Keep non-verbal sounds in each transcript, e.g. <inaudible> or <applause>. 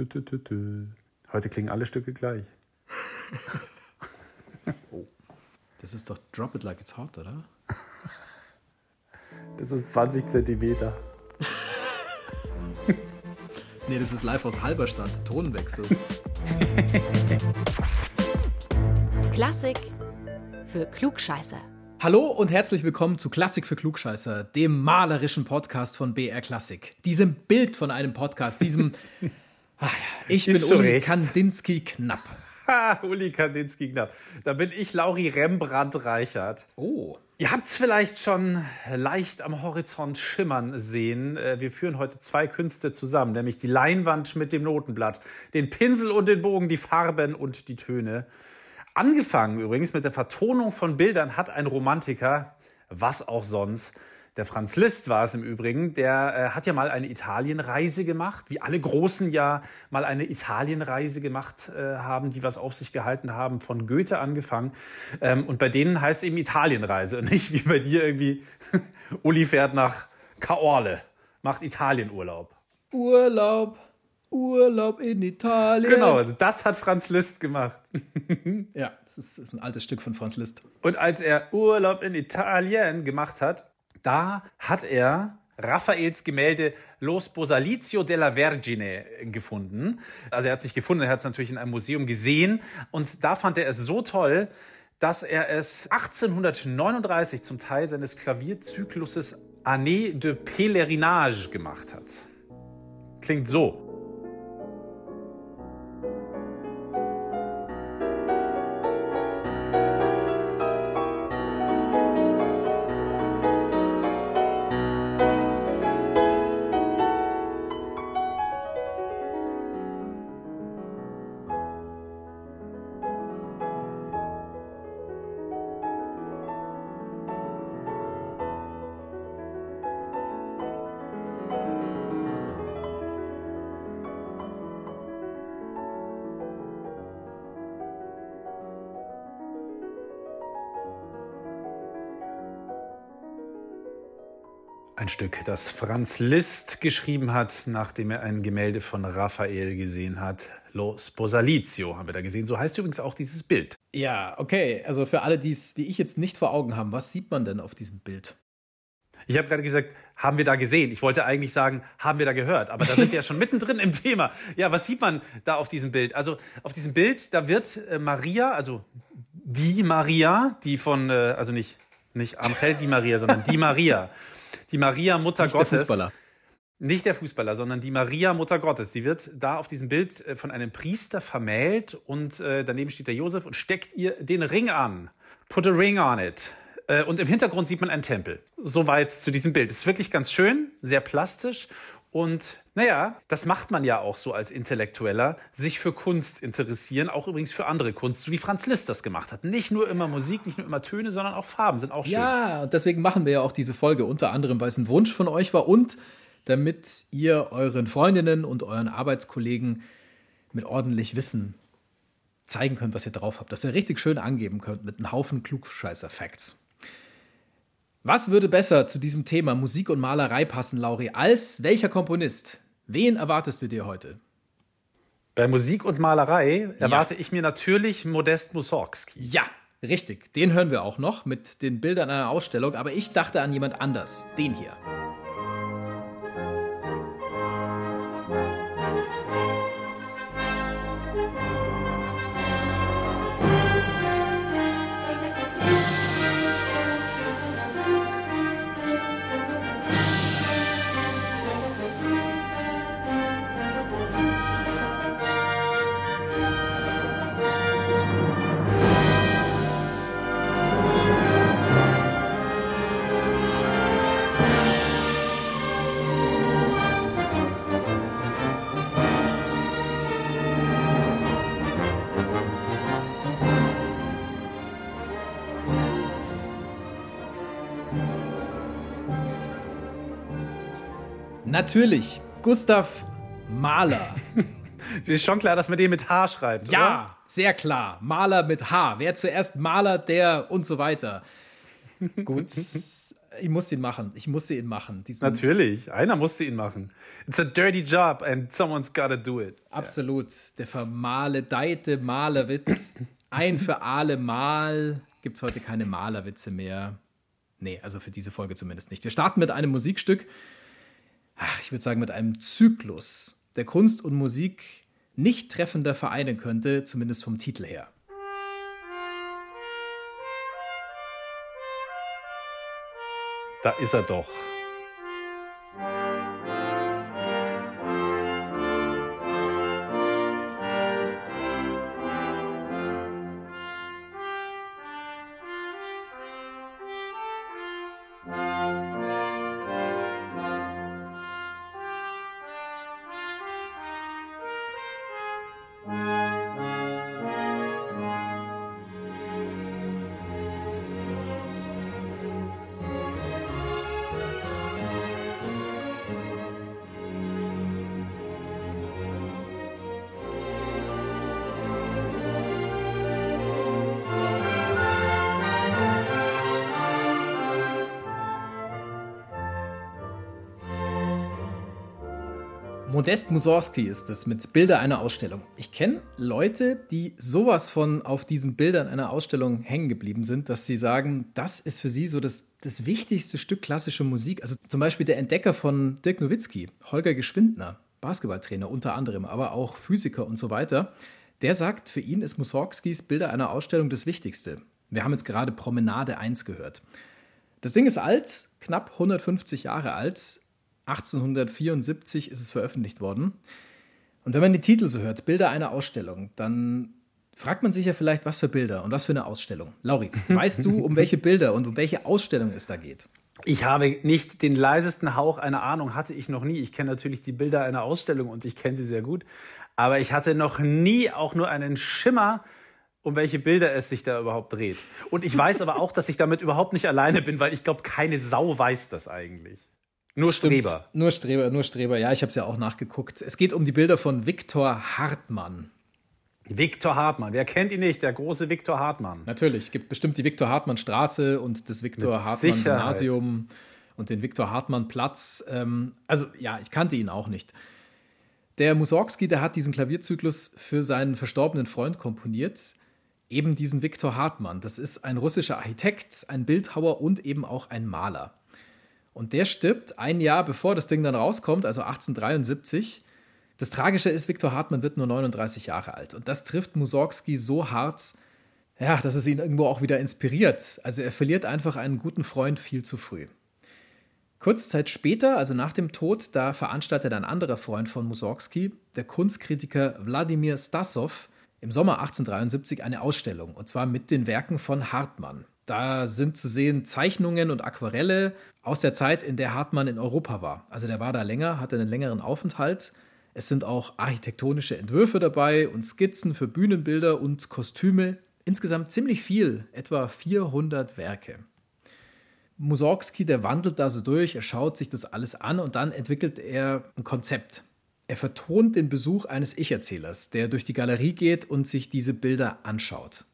Dü, dü, dü. Heute klingen alle Stücke gleich. <laughs> oh. Das ist doch Drop It Like It's Hot, oder? <laughs> Das ist 20 Zentimeter. <laughs> nee, das ist live aus Halberstadt. Tonwechsel. Klassik für Klugscheißer. Hallo und herzlich willkommen zu Klassik für Klugscheißer, dem malerischen Podcast von BR Klassik. Diesem Bild von einem Podcast, diesem ach, Ich bin Uli recht. Kandinsky Knapp. Ha, Uli Kandinsky Knapp. Da bin ich Lauri Rembrandt Reichert. Oh. Ihr habt es vielleicht schon leicht am Horizont schimmern sehen. Äh, wir führen heute zwei Künste zusammen, nämlich die Leinwand mit dem Notenblatt, den Pinsel und den Bogen, die Farben und die Töne. Angefangen übrigens mit der Vertonung von Bildern hat ein Romantiker, was auch sonst, der Franz Liszt war es im Übrigen, der äh, hat ja mal eine Italienreise gemacht, wie alle Großen ja mal eine Italienreise gemacht äh, haben, die was auf sich gehalten haben, von Goethe angefangen. Ähm, und bei denen heißt es eben Italienreise und nicht wie bei dir irgendwie, <laughs> Uli fährt nach Caorle, macht Italienurlaub. Urlaub. Urlaub in Italien. Genau, das hat Franz Liszt gemacht. <laughs> ja, das ist, das ist, ein altes Stück von Franz Liszt. Und als er Urlaub in Italien gemacht hat, da hat er Raffaels Gemälde Lo Sposalizio della Vergine gefunden. Also er hat sich gefunden, er hat es natürlich in einem Museum gesehen und da fand er es so toll, dass er es 1839 zum Teil seines Klavierzykluses Année de Pèlerinage gemacht hat. Klingt so. Ein Stück, das Franz Liszt geschrieben hat, nachdem er ein Gemälde von Raphael gesehen hat. Lo Sposalizio haben wir da gesehen. So heißt übrigens auch dieses Bild. Ja, okay. Also für alle, die ich jetzt nicht vor Augen haben, was sieht man denn auf diesem Bild? Ich habe gerade gesagt, haben wir da gesehen? Ich wollte eigentlich sagen, haben wir da gehört? Aber da sind wir ja schon <laughs> mittendrin im Thema. Ja, was sieht man da auf diesem Bild? Also auf diesem Bild, da wird äh, Maria, also die Maria, die von, äh, also nicht, nicht Angel die Maria, sondern die Maria <laughs> die Maria Mutter nicht Gottes. Der Fußballer. Nicht der Fußballer, sondern die Maria Mutter Gottes. Die wird da auf diesem Bild äh, von einem Priester vermählt und äh, daneben steht der Josef und steckt ihr den Ring an. Put a ring on it. Äh, und im Hintergrund sieht man einen Tempel. Soweit zu diesem Bild. Es ist wirklich ganz schön, sehr plastisch und naja, das macht man ja auch so als Intellektueller, sich für Kunst interessieren, auch übrigens für andere Kunst, so wie Franz Liszt das gemacht hat. Nicht nur immer Musik, nicht nur immer Töne, sondern auch Farben sind auch schön. Ja, und deswegen machen wir ja auch diese Folge, unter anderem, weil es ein Wunsch von euch war und damit ihr euren Freundinnen und euren Arbeitskollegen mit ordentlich Wissen zeigen könnt, was ihr drauf habt, dass ihr richtig schön angeben könnt mit einem Haufen Klugscheißer-Facts. Was würde besser zu diesem Thema Musik und Malerei passen, Lauri, als welcher Komponist? Wen erwartest du dir heute? Bei Musik und Malerei erwarte ja. ich mir natürlich Modest Mussorgsky. Ja, richtig. Den hören wir auch noch mit den Bildern einer Ausstellung, aber ich dachte an jemand anders. Den hier. Natürlich, Gustav Mahler. <laughs> ist schon klar, dass man den mit H schreibt. Ja, oder? sehr klar. Mahler mit H. Wer zuerst Maler, der und so weiter. Gut. <laughs> ich musste ihn machen. Ich musste ihn machen. Natürlich, einer musste ihn machen. It's a dirty job and someone's gotta do it. Absolut. Der vermaledeite Malerwitz. Ein für alle Mal gibt es heute keine Malerwitze mehr. Nee, also für diese Folge zumindest nicht. Wir starten mit einem Musikstück, ach, ich würde sagen mit einem Zyklus, der Kunst und Musik nicht treffender vereinen könnte, zumindest vom Titel her. Da ist er doch. Modest Mussorgsky ist es mit Bilder einer Ausstellung. Ich kenne Leute, die sowas von auf diesen Bildern einer Ausstellung hängen geblieben sind, dass sie sagen, das ist für sie so das, das wichtigste Stück klassische Musik. Also zum Beispiel der Entdecker von Dirk Nowitzki, Holger Geschwindner, Basketballtrainer unter anderem, aber auch Physiker und so weiter. Der sagt, für ihn ist Mussorgskys Bilder einer Ausstellung das Wichtigste. Wir haben jetzt gerade Promenade 1 gehört. Das Ding ist alt, knapp 150 Jahre alt, 1874 ist es veröffentlicht worden. Und wenn man die Titel so hört, Bilder einer Ausstellung, dann fragt man sich ja vielleicht, was für Bilder und was für eine Ausstellung. Lauri, <laughs> weißt du, um welche Bilder und um welche Ausstellung es da geht? Ich habe nicht den leisesten Hauch einer Ahnung, hatte ich noch nie. Ich kenne natürlich die Bilder einer Ausstellung und ich kenne sie sehr gut. Aber ich hatte noch nie auch nur einen Schimmer, um welche Bilder es sich da überhaupt dreht. Und ich weiß aber auch, dass ich damit überhaupt nicht alleine bin, weil ich glaube, keine Sau weiß das eigentlich. Nur Streber. Nur Streber, nur Streber. Ja, ich habe es ja auch nachgeguckt. Es geht um die Bilder von Viktor Hartmann. Viktor Hartmann, wer kennt ihn nicht? Der große Viktor Hartmann. Natürlich, gibt bestimmt die Viktor Hartmann Straße und das Viktor Hartmann. Gymnasium und den Viktor Hartmann Platz. Ähm, also ja, ich kannte ihn auch nicht. Der Mussorgsky, der hat diesen Klavierzyklus für seinen verstorbenen Freund komponiert. Eben diesen Viktor Hartmann. Das ist ein russischer Architekt, ein Bildhauer und eben auch ein Maler. Und der stirbt ein Jahr bevor das Ding dann rauskommt, also 1873. Das Tragische ist, Viktor Hartmann wird nur 39 Jahre alt. Und das trifft Mussorgsky so hart, ja, dass es ihn irgendwo auch wieder inspiriert. Also er verliert einfach einen guten Freund viel zu früh. Kurze Zeit später, also nach dem Tod, da veranstaltet ein anderer Freund von Mussorgsky, der Kunstkritiker Wladimir Stasov, im Sommer 1873 eine Ausstellung, und zwar mit den Werken von Hartmann. Da sind zu sehen Zeichnungen und Aquarelle aus der Zeit, in der Hartmann in Europa war. Also der war da länger, hatte einen längeren Aufenthalt. Es sind auch architektonische Entwürfe dabei und Skizzen für Bühnenbilder und Kostüme. Insgesamt ziemlich viel, etwa 400 Werke. Mussorgsky, der wandelt da so durch, er schaut sich das alles an und dann entwickelt er ein Konzept. Er vertont den Besuch eines Ich-Erzählers, der durch die Galerie geht und sich diese Bilder anschaut.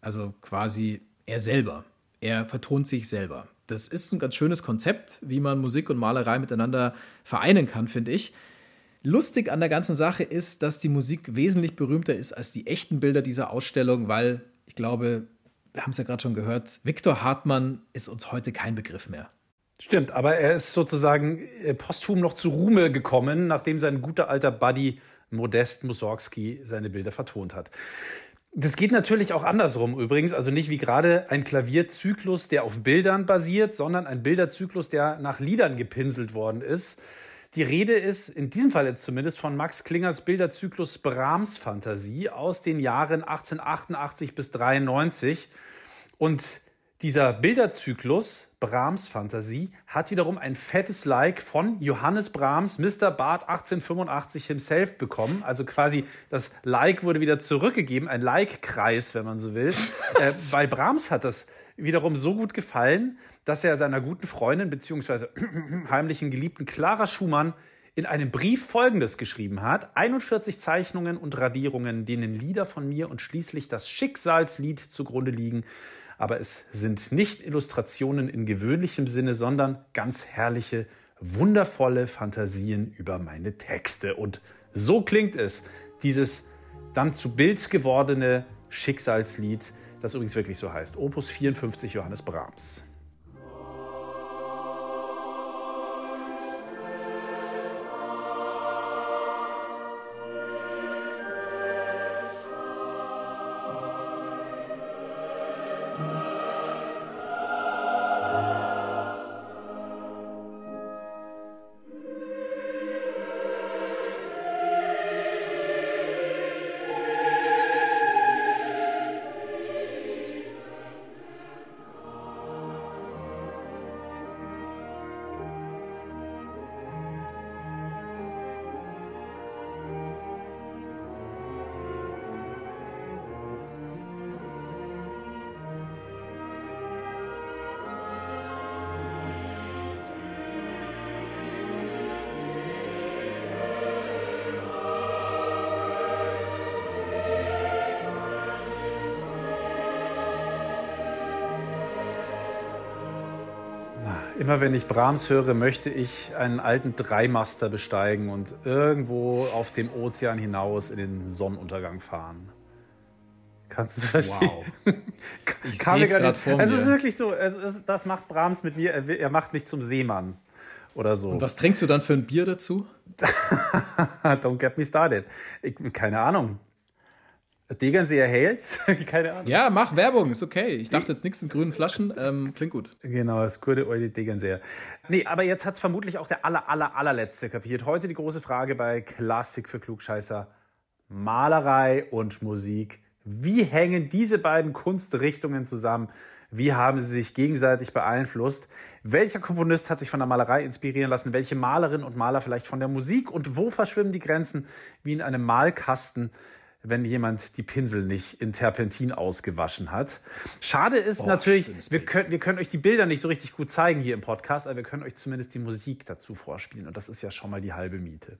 Also quasi er selber. Er vertont sich selber. Das ist ein ganz schönes Konzept, wie man Musik und Malerei miteinander vereinen kann, finde ich. Lustig an der ganzen Sache ist, dass die Musik wesentlich berühmter ist als die echten Bilder dieser Ausstellung, weil ich glaube, wir haben es ja gerade schon gehört, Viktor Hartmann ist uns heute kein Begriff mehr. Stimmt, aber er ist sozusagen äh, posthum noch zu Ruhme gekommen, nachdem sein guter alter Buddy Modest Mussorgsky seine Bilder vertont hat. Das geht natürlich auch andersrum übrigens, also nicht wie gerade ein Klavierzyklus, der auf Bildern basiert, sondern ein Bilderzyklus, der nach Liedern gepinselt worden ist. Die Rede ist in diesem Fall jetzt zumindest von Max Klingers Bilderzyklus Brahms Fantasie aus den Jahren 1888 bis 93 und dieser Bilderzyklus Brahms Fantasie hat wiederum ein fettes Like von Johannes Brahms, Mr. Bart 1885 himself bekommen. Also quasi das Like wurde wieder zurückgegeben, ein Like-Kreis, wenn man so will. <laughs> äh, bei Brahms hat das wiederum so gut gefallen, dass er seiner guten Freundin beziehungsweise <clears throat> heimlichen Geliebten Clara Schumann in einem Brief Folgendes geschrieben hat. 41 Zeichnungen und Radierungen, denen Lieder von mir und schließlich das Schicksalslied zugrunde liegen, aber es sind nicht Illustrationen in gewöhnlichem Sinne, sondern ganz herrliche, wundervolle Fantasien über meine Texte. Und so klingt es, dieses dann zu Bild gewordene Schicksalslied, das übrigens wirklich so heißt. Opus 54 Johannes Brahms. Immer wenn ich Brahms höre, möchte ich einen alten Dreimaster besteigen und irgendwo auf dem Ozean hinaus in den Sonnenuntergang fahren. Kannst du verstehen? Wow. <laughs> Ich sehe es gerade vor mir. Es ist wirklich so, ist, das macht Brahms mit mir, er, er macht mich zum Seemann oder so. Und was trinkst du dann für ein Bier dazu? <laughs> Don't get me started. Ich, keine Ahnung. Degernseer Hales? <laughs> Keine Ahnung. Ja, mach Werbung, ist okay. Ich dachte jetzt nichts in grünen Flaschen. Ähm, klingt gut. Genau, das gute alte Degernseer. Nee, aber jetzt hat es vermutlich auch der aller, aller, allerletzte kapiert. Heute die große Frage bei Klassik für Klugscheißer. Malerei und Musik. Wie hängen diese beiden Kunstrichtungen zusammen? Wie haben sie sich gegenseitig beeinflusst? Welcher Komponist hat sich von der Malerei inspirieren lassen? Welche Malerin und Maler vielleicht von der Musik? Und wo verschwimmen die Grenzen wie in einem Malkasten? Wenn jemand die Pinsel nicht in Terpentin ausgewaschen hat. Schade ist oh, natürlich, wir können, wir können euch die Bilder nicht so richtig gut zeigen hier im Podcast, aber wir können euch zumindest die Musik dazu vorspielen. Und das ist ja schon mal die halbe Miete.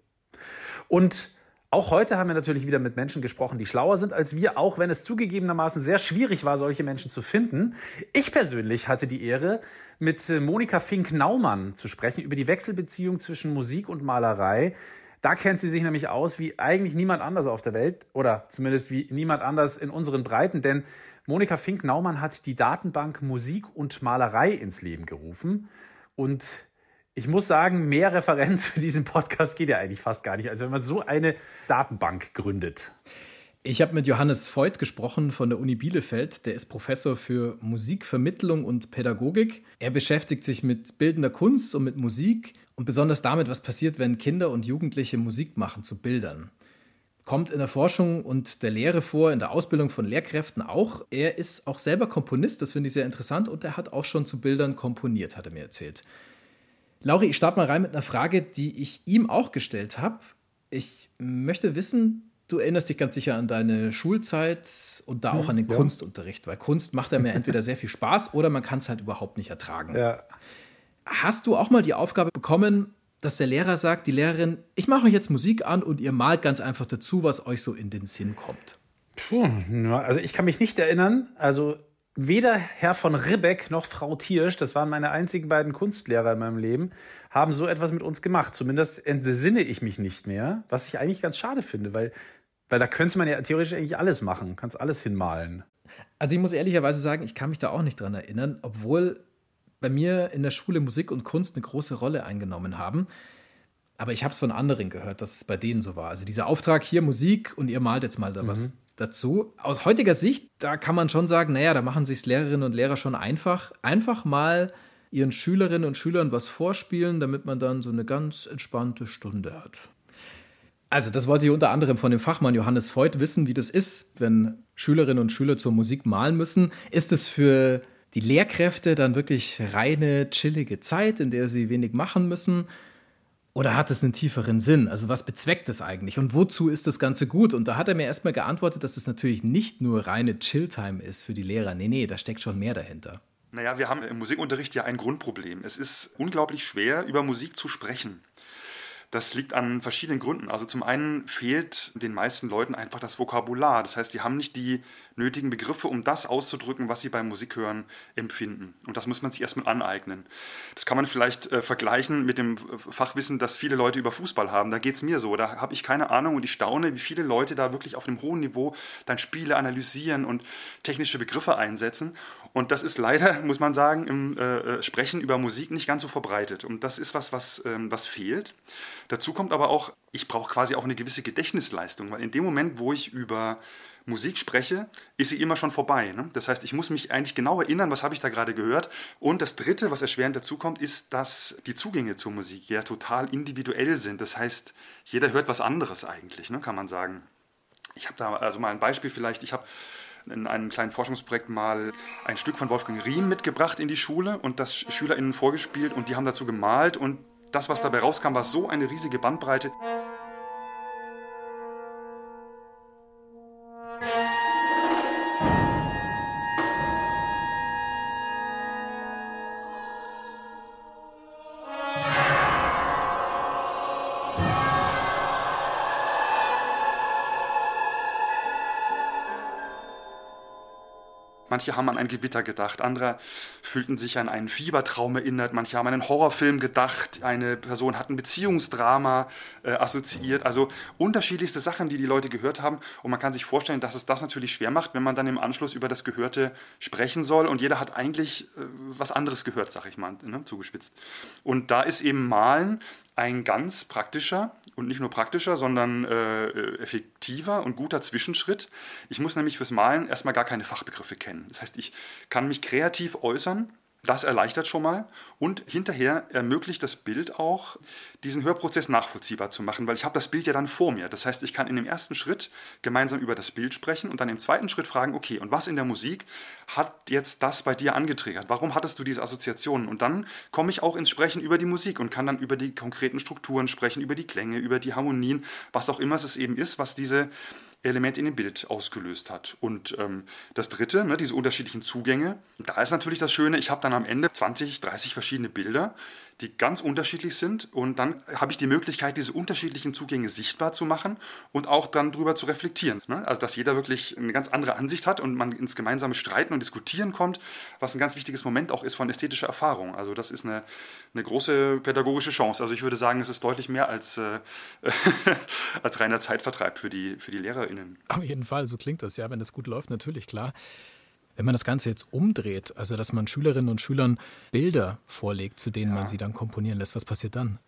Und auch heute haben wir natürlich wieder mit Menschen gesprochen, die schlauer sind als wir, auch wenn es zugegebenermaßen sehr schwierig war, solche Menschen zu finden. Ich persönlich hatte die Ehre, mit Monika Fink-Naumann zu sprechen über die Wechselbeziehung zwischen Musik und Malerei da kennt sie sich nämlich aus wie eigentlich niemand anders auf der Welt oder zumindest wie niemand anders in unseren Breiten, denn Monika Fink-Naumann hat die Datenbank Musik und Malerei ins Leben gerufen und ich muss sagen, mehr Referenz für diesen Podcast geht ja eigentlich fast gar nicht, als wenn man so eine Datenbank gründet. Ich habe mit Johannes Voigt gesprochen von der Uni Bielefeld. Der ist Professor für Musikvermittlung und Pädagogik. Er beschäftigt sich mit bildender Kunst und mit Musik und besonders damit, was passiert, wenn Kinder und Jugendliche Musik machen zu Bildern. Kommt in der Forschung und der Lehre vor, in der Ausbildung von Lehrkräften auch. Er ist auch selber Komponist, das finde ich sehr interessant, und er hat auch schon zu Bildern komponiert, hat er mir erzählt. Lauri, ich starte mal rein mit einer Frage, die ich ihm auch gestellt habe. Ich möchte wissen, du erinnerst dich ganz sicher an deine Schulzeit und da auch hm, an den ja. Kunstunterricht, weil Kunst macht ja mir <laughs> entweder sehr viel Spaß oder man kann es halt überhaupt nicht ertragen. Ja. Hast du auch mal die Aufgabe bekommen, dass der Lehrer sagt, die Lehrerin, ich mache euch jetzt Musik an und ihr malt ganz einfach dazu, was euch so in den Sinn kommt? Puh, also ich kann mich nicht erinnern. Also weder Herr von Ribbeck noch Frau Tiersch, das waren meine einzigen beiden Kunstlehrer in meinem Leben, haben so etwas mit uns gemacht. Zumindest entsinne ich mich nicht mehr, was ich eigentlich ganz schade finde, weil, weil da könnte man ja theoretisch eigentlich alles machen, kannst alles hinmalen. Also ich muss ehrlicherweise sagen, ich kann mich da auch nicht dran erinnern, obwohl bei mir in der Schule Musik und Kunst eine große Rolle eingenommen haben. Aber ich habe es von anderen gehört, dass es bei denen so war. Also dieser Auftrag hier Musik und ihr malt jetzt mal da mhm. was dazu. Aus heutiger Sicht, da kann man schon sagen, naja, da machen sich Lehrerinnen und Lehrer schon einfach. Einfach mal ihren Schülerinnen und Schülern was vorspielen, damit man dann so eine ganz entspannte Stunde hat. Also, das wollte ich unter anderem von dem Fachmann Johannes Voigt wissen, wie das ist, wenn Schülerinnen und Schüler zur Musik malen müssen. Ist es für die Lehrkräfte dann wirklich reine, chillige Zeit, in der sie wenig machen müssen? Oder hat es einen tieferen Sinn? Also was bezweckt es eigentlich und wozu ist das Ganze gut? Und da hat er mir erstmal geantwortet, dass es natürlich nicht nur reine Chilltime ist für die Lehrer. Nee, nee, da steckt schon mehr dahinter. Naja, wir haben im Musikunterricht ja ein Grundproblem. Es ist unglaublich schwer, über Musik zu sprechen. Das liegt an verschiedenen Gründen. Also zum einen fehlt den meisten Leuten einfach das Vokabular. Das heißt, die haben nicht die nötigen Begriffe, um das auszudrücken, was sie beim Musikhören empfinden. Und das muss man sich erstmal aneignen. Das kann man vielleicht äh, vergleichen mit dem Fachwissen, das viele Leute über Fußball haben. Da geht es mir so. Da habe ich keine Ahnung und ich staune, wie viele Leute da wirklich auf einem hohen Niveau dann Spiele analysieren und technische Begriffe einsetzen. Und das ist leider, <laughs> muss man sagen, im äh, äh, Sprechen über Musik nicht ganz so verbreitet. Und das ist was, was, ähm, was fehlt. Dazu kommt aber auch, ich brauche quasi auch eine gewisse Gedächtnisleistung, weil in dem Moment, wo ich über Musik spreche, ist sie immer schon vorbei. Ne? Das heißt, ich muss mich eigentlich genau erinnern, was habe ich da gerade gehört. Und das Dritte, was erschwerend dazu kommt, ist, dass die Zugänge zur Musik ja total individuell sind. Das heißt, jeder hört was anderes eigentlich, ne? kann man sagen. Ich habe da also mal ein Beispiel vielleicht. Ich habe in einem kleinen Forschungsprojekt mal ein Stück von Wolfgang Riem mitgebracht in die Schule und das SchülerInnen vorgespielt und die haben dazu gemalt und das, was dabei rauskam, war so eine riesige Bandbreite. Manche haben an ein Gewitter gedacht, andere fühlten sich an einen Fiebertraum erinnert, manche haben an einen Horrorfilm gedacht, eine Person hat ein Beziehungsdrama äh, assoziiert. Also unterschiedlichste Sachen, die die Leute gehört haben. Und man kann sich vorstellen, dass es das natürlich schwer macht, wenn man dann im Anschluss über das Gehörte sprechen soll. Und jeder hat eigentlich äh, was anderes gehört, sag ich mal, ne, zugespitzt. Und da ist eben Malen ein ganz praktischer und nicht nur praktischer, sondern äh, effektiver und guter Zwischenschritt. Ich muss nämlich fürs Malen erstmal gar keine Fachbegriffe kennen. Das heißt, ich kann mich kreativ äußern das erleichtert schon mal und hinterher ermöglicht das Bild auch, diesen Hörprozess nachvollziehbar zu machen, weil ich habe das Bild ja dann vor mir. Das heißt, ich kann in dem ersten Schritt gemeinsam über das Bild sprechen und dann im zweiten Schritt fragen, okay, und was in der Musik hat jetzt das bei dir angetriggert? Warum hattest du diese Assoziationen? Und dann komme ich auch ins Sprechen über die Musik und kann dann über die konkreten Strukturen sprechen, über die Klänge, über die Harmonien, was auch immer es eben ist, was diese Element in dem Bild ausgelöst hat. Und ähm, das dritte, ne, diese unterschiedlichen Zugänge, da ist natürlich das Schöne, ich habe dann am Ende 20, 30 verschiedene Bilder, die ganz unterschiedlich sind und dann habe ich die Möglichkeit, diese unterschiedlichen Zugänge sichtbar zu machen und auch dann darüber zu reflektieren. Ne? Also dass jeder wirklich eine ganz andere Ansicht hat und man ins gemeinsame Streiten und Diskutieren kommt, was ein ganz wichtiges Moment auch ist von ästhetischer Erfahrung. Also das ist eine, eine große pädagogische Chance. Also ich würde sagen, es ist deutlich mehr als, äh, <laughs> als reiner Zeitvertreib für die, für die LehrerInnen. Auf jeden Fall, so klingt das ja, wenn das gut läuft, natürlich klar. Wenn man das Ganze jetzt umdreht, also dass man Schülerinnen und Schülern Bilder vorlegt, zu denen ja. man sie dann komponieren lässt, was passiert dann?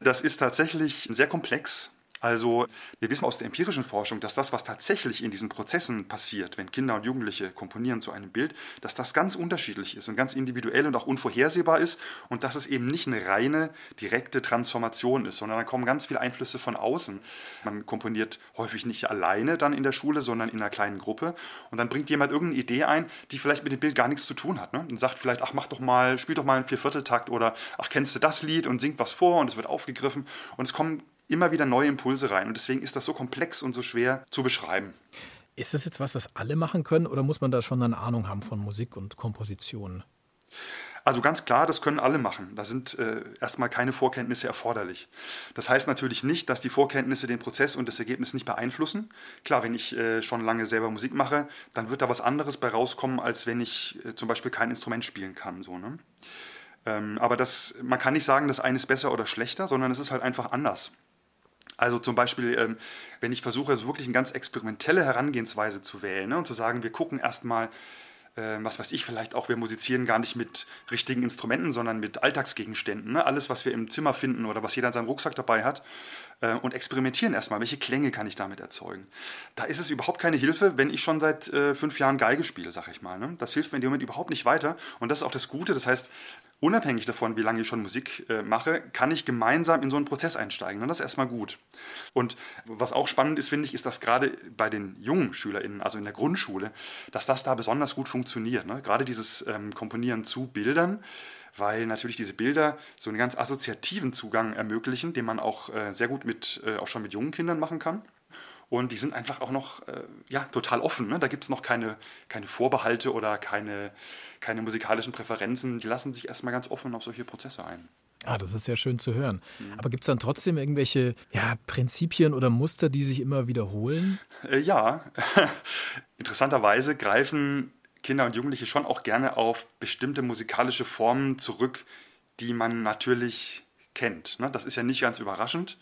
Das ist tatsächlich sehr komplex. Also wir wissen aus der empirischen Forschung, dass das, was tatsächlich in diesen Prozessen passiert, wenn Kinder und Jugendliche komponieren zu einem Bild, dass das ganz unterschiedlich ist und ganz individuell und auch unvorhersehbar ist und dass es eben nicht eine reine, direkte Transformation ist, sondern da kommen ganz viele Einflüsse von außen. Man komponiert häufig nicht alleine dann in der Schule, sondern in einer kleinen Gruppe und dann bringt jemand irgendeine Idee ein, die vielleicht mit dem Bild gar nichts zu tun hat. Ne? Und sagt vielleicht, ach mach doch mal, spiel doch mal einen Viervierteltakt oder ach kennst du das Lied und singt was vor und es wird aufgegriffen und es kommen immer wieder neue Impulse rein. Und deswegen ist das so komplex und so schwer zu beschreiben. Ist das jetzt was, was alle machen können oder muss man da schon eine Ahnung haben von Musik und Komposition? Also ganz klar, das können alle machen. Da sind äh, erstmal keine Vorkenntnisse erforderlich. Das heißt natürlich nicht, dass die Vorkenntnisse den Prozess und das Ergebnis nicht beeinflussen. Klar, wenn ich äh, schon lange selber Musik mache, dann wird da was anderes bei rauskommen, als wenn ich äh, zum Beispiel kein Instrument spielen kann. So, ne? ähm, aber das, man kann nicht sagen, das eine ist besser oder schlechter, sondern es ist halt einfach anders. Also zum Beispiel, ähm, wenn ich versuche, so wirklich eine ganz experimentelle Herangehensweise zu wählen ne, und zu sagen, wir gucken erstmal, äh, was weiß ich, vielleicht auch, wir musizieren gar nicht mit richtigen Instrumenten, sondern mit Alltagsgegenständen. Ne? Alles, was wir im Zimmer finden oder was jeder in seinem Rucksack dabei hat. Äh, und experimentieren erstmal, welche Klänge kann ich damit erzeugen. Da ist es überhaupt keine Hilfe, wenn ich schon seit äh, fünf Jahren Geige spiele, sag ich mal. Ne? Das hilft mir in dem Moment überhaupt nicht weiter. Und das ist auch das Gute. Das heißt, unabhängig davon, wie lange ich schon Musik äh, mache, kann ich gemeinsam in so einen Prozess einsteigen. Und das ist erstmal gut. Und was auch spannend ist, finde ich, ist, dass gerade bei den jungen SchülerInnen, also in der Grundschule, dass das da besonders gut funktioniert. Ne? Gerade dieses ähm, Komponieren zu Bildern, weil natürlich diese Bilder so einen ganz assoziativen Zugang ermöglichen, den man auch äh, sehr gut mit, äh, auch schon mit jungen Kindern machen kann. Und die sind einfach auch noch äh, ja, total offen. Ne? Da gibt es noch keine, keine Vorbehalte oder keine, keine musikalischen Präferenzen. Die lassen sich erstmal ganz offen auf solche Prozesse ein. Ah, das ist ja schön zu hören. Mhm. Aber gibt es dann trotzdem irgendwelche ja, Prinzipien oder Muster, die sich immer wiederholen? Äh, ja, <laughs> interessanterweise greifen Kinder und Jugendliche schon auch gerne auf bestimmte musikalische Formen zurück, die man natürlich kennt. Ne? Das ist ja nicht ganz überraschend.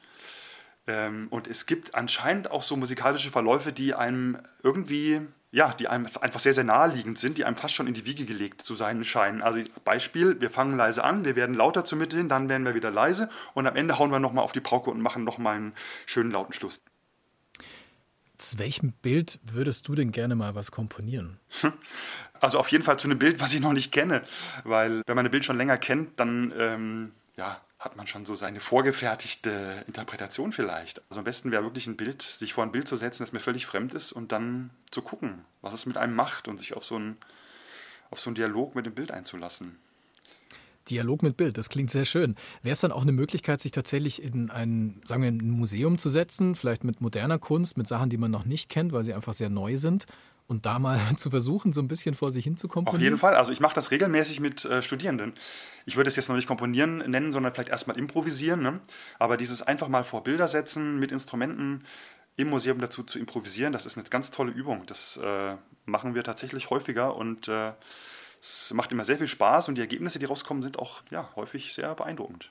Ähm, und es gibt anscheinend auch so musikalische Verläufe, die einem irgendwie, ja, die einem einfach sehr, sehr naheliegend sind, die einem fast schon in die Wiege gelegt zu sein scheinen. Also Beispiel, wir fangen leise an, wir werden lauter zu Mitte hin, dann werden wir wieder leise und am Ende hauen wir nochmal auf die Pauke und machen nochmal einen schönen lauten Schluss. Zu welchem Bild würdest du denn gerne mal was komponieren? <laughs> Also auf jeden Fall zu einem Bild, was ich noch nicht kenne. Weil wenn man ein Bild schon länger kennt, dann ähm, ja, hat man schon so seine vorgefertigte Interpretation vielleicht. Also am besten wäre wirklich ein Bild, sich vor ein Bild zu setzen, das mir völlig fremd ist und dann zu gucken, was es mit einem macht und sich auf so einen, auf so einen Dialog mit dem Bild einzulassen. Dialog mit Bild, das klingt sehr schön. Wäre es dann auch eine Möglichkeit, sich tatsächlich in ein, sagen wir, ein Museum zu setzen, vielleicht mit moderner Kunst, mit Sachen, die man noch nicht kennt, weil sie einfach sehr neu sind und da mal <laughs> zu versuchen, so ein bisschen vor sich hin zu komponieren? Auf jeden Fall. Also ich mache das regelmäßig mit äh, Studierenden. Ich würde es jetzt noch nicht komponieren nennen, sondern vielleicht erstmal improvisieren. Ne? Aber dieses einfach mal vor Bilder setzen, mit Instrumenten im Museum dazu zu improvisieren, das ist eine ganz tolle Übung. Das äh, machen wir tatsächlich häufiger und äh, es macht immer sehr viel Spaß und die Ergebnisse, die rauskommen, sind auch ja, häufig sehr beeindruckend.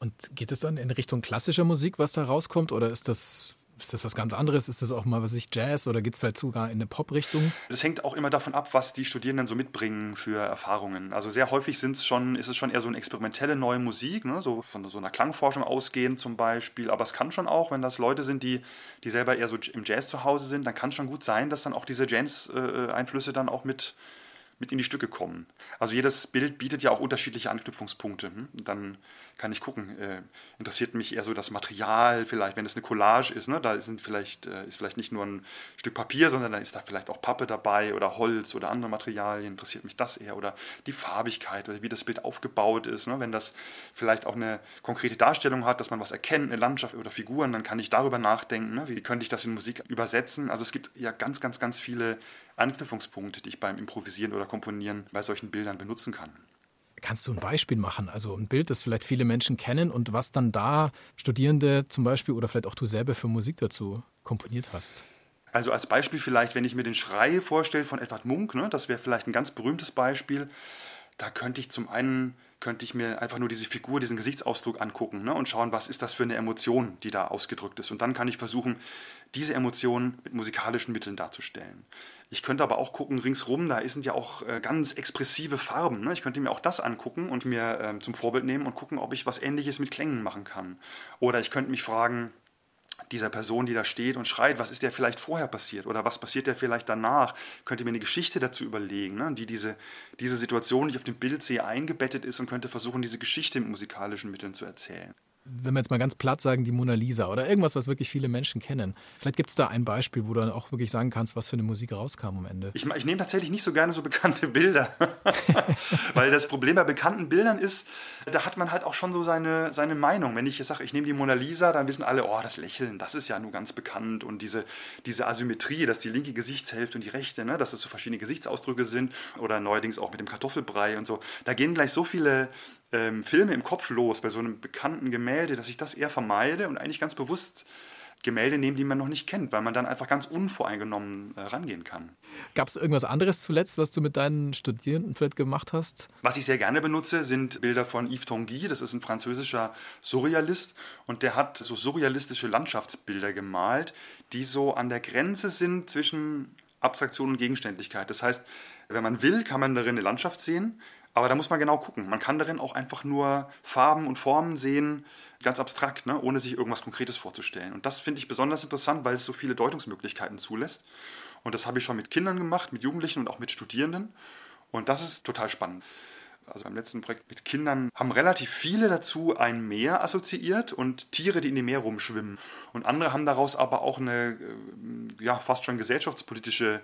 Und geht es dann in Richtung klassischer Musik, was da rauskommt, oder ist das ist das was ganz anderes? Ist das auch mal, was ich Jazz oder geht es vielleicht sogar in eine Pop-Richtung? Das hängt auch immer davon ab, was die Studierenden so mitbringen für Erfahrungen. Also sehr häufig sind's schon, ist es schon eher so eine experimentelle neue Musik, ne? so von so einer Klangforschung ausgehend zum Beispiel. Aber es kann schon auch, wenn das Leute sind, die, die selber eher so im Jazz zu Hause sind, dann kann es schon gut sein, dass dann auch diese Jazz-Einflüsse dann auch mit mit in die Stücke kommen. Also jedes Bild bietet ja auch unterschiedliche Anknüpfungspunkte. Hm? Dann kann ich gucken, äh, interessiert mich eher so das Material, vielleicht, wenn es eine Collage ist, ne? da sind vielleicht, äh, ist vielleicht nicht nur ein Stück Papier, sondern da ist da vielleicht auch Pappe dabei oder Holz oder andere Materialien, interessiert mich das eher oder die Farbigkeit oder wie das Bild aufgebaut ist. Ne? Wenn das vielleicht auch eine konkrete Darstellung hat, dass man was erkennt, eine Landschaft oder Figuren, dann kann ich darüber nachdenken, ne? wie könnte ich das in Musik übersetzen. Also es gibt ja ganz, ganz, ganz viele Anknüpfungspunkte, die ich beim Improvisieren oder Komponieren bei solchen Bildern benutzen kann. Kannst du ein Beispiel machen? Also ein Bild, das vielleicht viele Menschen kennen und was dann da Studierende zum Beispiel oder vielleicht auch du selber für Musik dazu komponiert hast? Also als Beispiel vielleicht, wenn ich mir den Schrei vorstelle von Edward Munk, ne, das wäre vielleicht ein ganz berühmtes Beispiel. Da könnte ich zum einen könnte ich mir einfach nur diese Figur, diesen Gesichtsausdruck angucken ne, und schauen, was ist das für eine Emotion, die da ausgedrückt ist. Und dann kann ich versuchen, diese Emotion mit musikalischen Mitteln darzustellen. Ich könnte aber auch gucken, ringsrum, da sind ja auch äh, ganz expressive Farben. Ne? Ich könnte mir auch das angucken und mir ähm, zum Vorbild nehmen und gucken, ob ich was Ähnliches mit Klängen machen kann. Oder ich könnte mich fragen, dieser Person, die da steht und schreit, was ist der vielleicht vorher passiert oder was passiert der vielleicht danach? Könnte mir eine Geschichte dazu überlegen, ne? die diese, diese Situation, die ich auf dem Bild sehe, eingebettet ist und könnte versuchen, diese Geschichte mit musikalischen Mitteln zu erzählen wenn wir jetzt mal ganz platt sagen, die Mona Lisa oder irgendwas, was wirklich viele Menschen kennen. Vielleicht gibt es da ein Beispiel, wo du dann auch wirklich sagen kannst, was für eine Musik rauskam am Ende. Ich, ich nehme tatsächlich nicht so gerne so bekannte Bilder, <laughs> weil das Problem bei bekannten Bildern ist, da hat man halt auch schon so seine, seine Meinung. Wenn ich jetzt sage, ich nehme die Mona Lisa, dann wissen alle, oh, das Lächeln, das ist ja nur ganz bekannt und diese, diese Asymmetrie, dass die linke Gesichtshälfte und die rechte, ne, dass das so verschiedene Gesichtsausdrücke sind oder neuerdings auch mit dem Kartoffelbrei und so. Da gehen gleich so viele ähm, Filme im Kopf los bei so einem bekannten Gemälde, dass ich das eher vermeide und eigentlich ganz bewusst Gemälde nehme, die man noch nicht kennt, weil man dann einfach ganz unvoreingenommen äh, rangehen kann. Gab es irgendwas anderes zuletzt, was du mit deinen Studierenden vielleicht gemacht hast? Was ich sehr gerne benutze, sind Bilder von Yves Tanguy. Das ist ein französischer Surrealist und der hat so surrealistische Landschaftsbilder gemalt, die so an der Grenze sind zwischen Abstraktion und Gegenständlichkeit. Das heißt, wenn man will, kann man darin eine Landschaft sehen, aber da muss man genau gucken. Man kann darin auch einfach nur Farben und Formen sehen, ganz abstrakt, ne? ohne sich irgendwas Konkretes vorzustellen. Und das finde ich besonders interessant, weil es so viele Deutungsmöglichkeiten zulässt. Und das habe ich schon mit Kindern gemacht, mit Jugendlichen und auch mit Studierenden. Und das ist total spannend. Also beim letzten Projekt mit Kindern haben relativ viele dazu ein Meer assoziiert und Tiere, die in dem Meer rumschwimmen. Und andere haben daraus aber auch eine äh, ja, fast schon gesellschaftspolitische äh,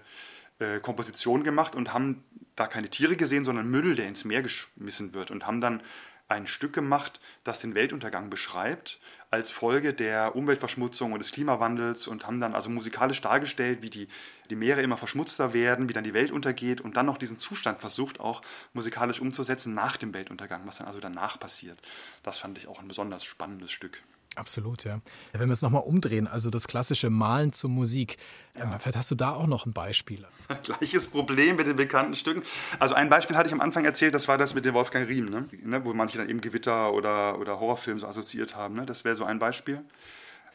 Komposition gemacht und haben da keine Tiere gesehen, sondern Müll, der ins Meer geschmissen wird und haben dann ein Stück gemacht, das den Weltuntergang beschreibt, als Folge der Umweltverschmutzung und des Klimawandels und haben dann also musikalisch dargestellt, wie die, die Meere immer verschmutzter werden, wie dann die Welt untergeht und dann noch diesen Zustand versucht, auch musikalisch umzusetzen nach dem Weltuntergang, was dann also danach passiert. Das fand ich auch ein besonders spannendes Stück. Absolut, ja. Wenn wir es nochmal umdrehen, also das klassische Malen zur Musik, ja. Ähm, vielleicht hast du da auch noch ein Beispiel. <laughs> Gleiches Problem mit den bekannten Stücken. Also ein Beispiel hatte ich am Anfang erzählt, das war das mit dem Wolfgang Riem, ne? ne wo manche dann eben Gewitter oder, oder Horrorfilme so assoziiert haben. Ne? Das wäre so ein Beispiel.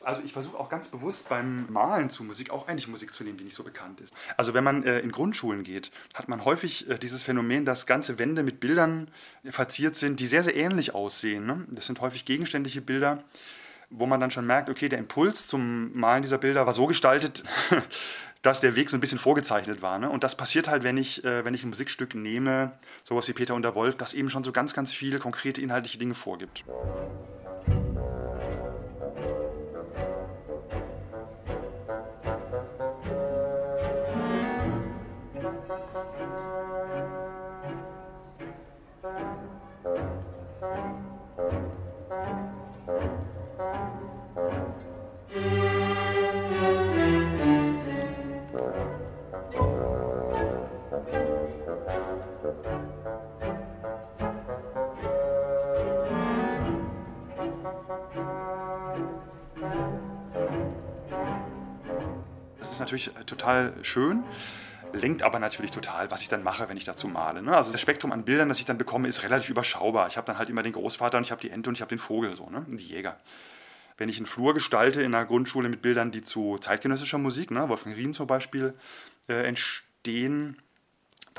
Also ich versuche auch ganz bewusst beim Malen zu Musik auch eigentlich Musik zu nehmen, die nicht so bekannt ist. Also wenn man äh, in Grundschulen geht, hat man häufig äh, dieses Phänomen, dass ganze Wände mit Bildern verziert sind, die sehr, sehr ähnlich aussehen. Ne? Das sind häufig gegenständliche Bilder wo man dann schon merkt, okay, der Impuls zum Malen dieser Bilder war so gestaltet, <laughs> dass der Weg so ein bisschen vorgezeichnet war. Ne? Und das passiert halt, wenn ich, äh, wenn ich ein Musikstück nehme, sowas wie Peter und der Wolf, das eben schon so ganz, ganz viele konkrete inhaltliche Dinge vorgibt. Natürlich äh, total schön lenkt aber natürlich total, was ich dann mache, wenn ich dazu male. Ne? Also das Spektrum an Bildern, das ich dann bekomme, ist relativ überschaubar. Ich habe dann halt immer den Großvater und ich habe die Ente und ich habe den Vogel, so, ne? die Jäger. Wenn ich einen Flur gestalte in einer Grundschule mit Bildern, die zu zeitgenössischer Musik, ne? Wolfgang Riem zum Beispiel, äh, entstehen,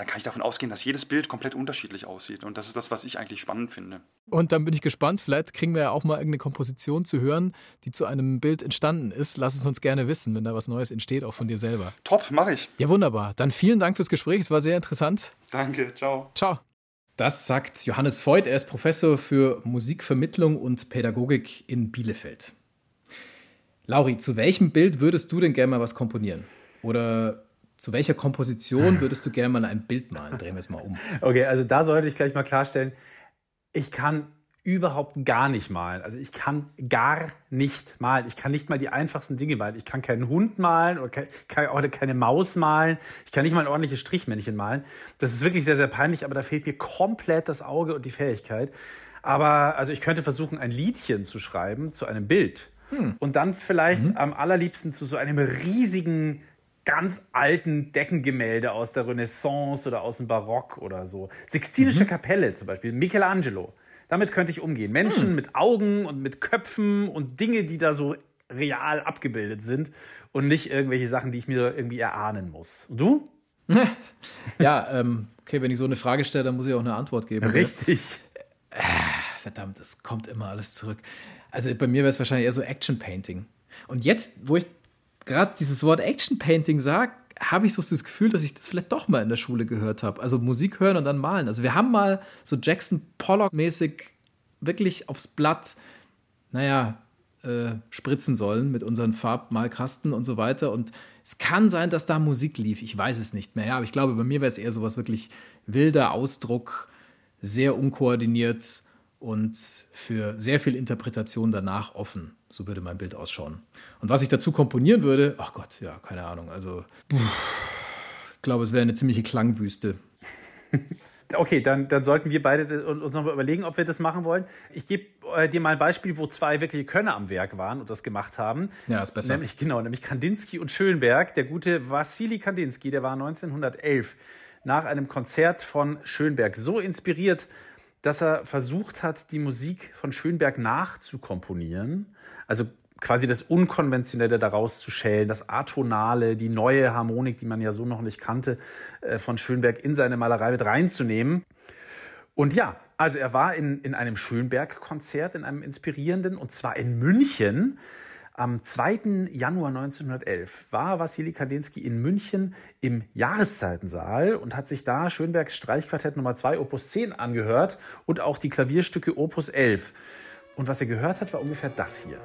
dann kann ich davon ausgehen, dass jedes Bild komplett unterschiedlich aussieht. Und das ist das, was ich eigentlich spannend finde. Und dann bin ich gespannt, vielleicht kriegen wir ja auch mal irgendeine Komposition zu hören, die zu einem Bild entstanden ist. Lass es uns gerne wissen, wenn da was Neues entsteht, auch von dir selber. Top, mache ich. Ja, wunderbar. Dann vielen Dank fürs Gespräch, es war sehr interessant. Danke, ciao. Ciao. Das sagt Johannes Voigt, er ist Professor für Musikvermittlung und Pädagogik in Bielefeld. Lauri, zu welchem Bild würdest du denn gerne mal was komponieren? Oder zu welcher Komposition <laughs> würdest du gerne mal ein Bild malen? Drehen wir es mal um. Okay, also da sollte ich gleich mal klarstellen, ich kann überhaupt gar nicht malen. Also ich kann gar nicht malen. Ich kann nicht mal die einfachsten Dinge malen. Ich kann keinen Hund malen oder kann auch keine Maus malen. Ich kann nicht mal ein ordentliches Strichmännchen malen. Das ist wirklich sehr, sehr peinlich, aber da fehlt mir komplett das Auge und die Fähigkeit. Aber also ich könnte versuchen, ein Liedchen zu schreiben zu einem Bild. Hm. Und dann vielleicht mhm. am allerliebsten zu so einem riesigen ganz alten Deckengemälde aus der Renaissance oder aus dem Barock oder so. Sixtinische mhm. Kapelle zum Beispiel, Michelangelo. Damit könnte ich umgehen. Menschen mhm. mit Augen und mit Köpfen und Dinge, die da so real abgebildet sind und nicht irgendwelche Sachen, die ich mir irgendwie erahnen muss. Und du? <laughs> Ja, ähm, okay, wenn ich so eine Frage stelle, dann muss ich auch eine Antwort geben. Richtig. Äh, verdammt, es kommt immer alles zurück. Also bei mir wäre es wahrscheinlich eher so Action Painting. Und jetzt, wo ich gerade dieses Wort Action Painting sagt, habe ich so das Gefühl, dass ich das vielleicht doch mal in der Schule gehört habe. Also Musik hören und dann malen. Also wir haben mal so Jackson Pollock-mäßig wirklich aufs Blatt, naja, äh, spritzen sollen mit unseren Farbmalkasten und so weiter. Und es kann sein, dass da Musik lief. Ich weiß es nicht mehr. Ja, aber ich glaube, bei mir wäre es eher so was wirklich wilder Ausdruck, sehr unkoordiniert und für sehr viel Interpretation danach offen. So würde mein Bild ausschauen. Und was ich dazu komponieren würde, ach Gott, ja, keine Ahnung. Also, ich glaube, es wäre eine ziemliche Klangwüste. <laughs> Okay, dann, dann sollten wir beide uns noch mal überlegen, ob wir das machen wollen. Ich gebe äh, dir mal ein Beispiel, wo zwei wirkliche Könner am Werk waren und das gemacht haben. Ja, ist besser. Nämlich, genau, nämlich Kandinsky und Schönberg. Der gute Wassili Kandinsky, der war 1911 nach einem Konzert von Schönberg so inspiriert, dass er versucht hat, die Musik von Schönberg nachzukomponieren. Also quasi das Unkonventionelle daraus zu schälen, das Atonale, die neue Harmonik, die man ja so noch nicht kannte, äh, von Schönberg in seine Malerei mit reinzunehmen. Und ja, also er war in, in einem Schönberg-Konzert, in einem inspirierenden, und zwar in München. Am 2. Januar 1911 war Wassili Kandinsky in München im Jahreszeitensaal und hat sich da Schönbergs Streichquartett Nummer 2 Opus 10 angehört und auch die Klavierstücke Opus 11. Und was er gehört hat, war ungefähr das hier.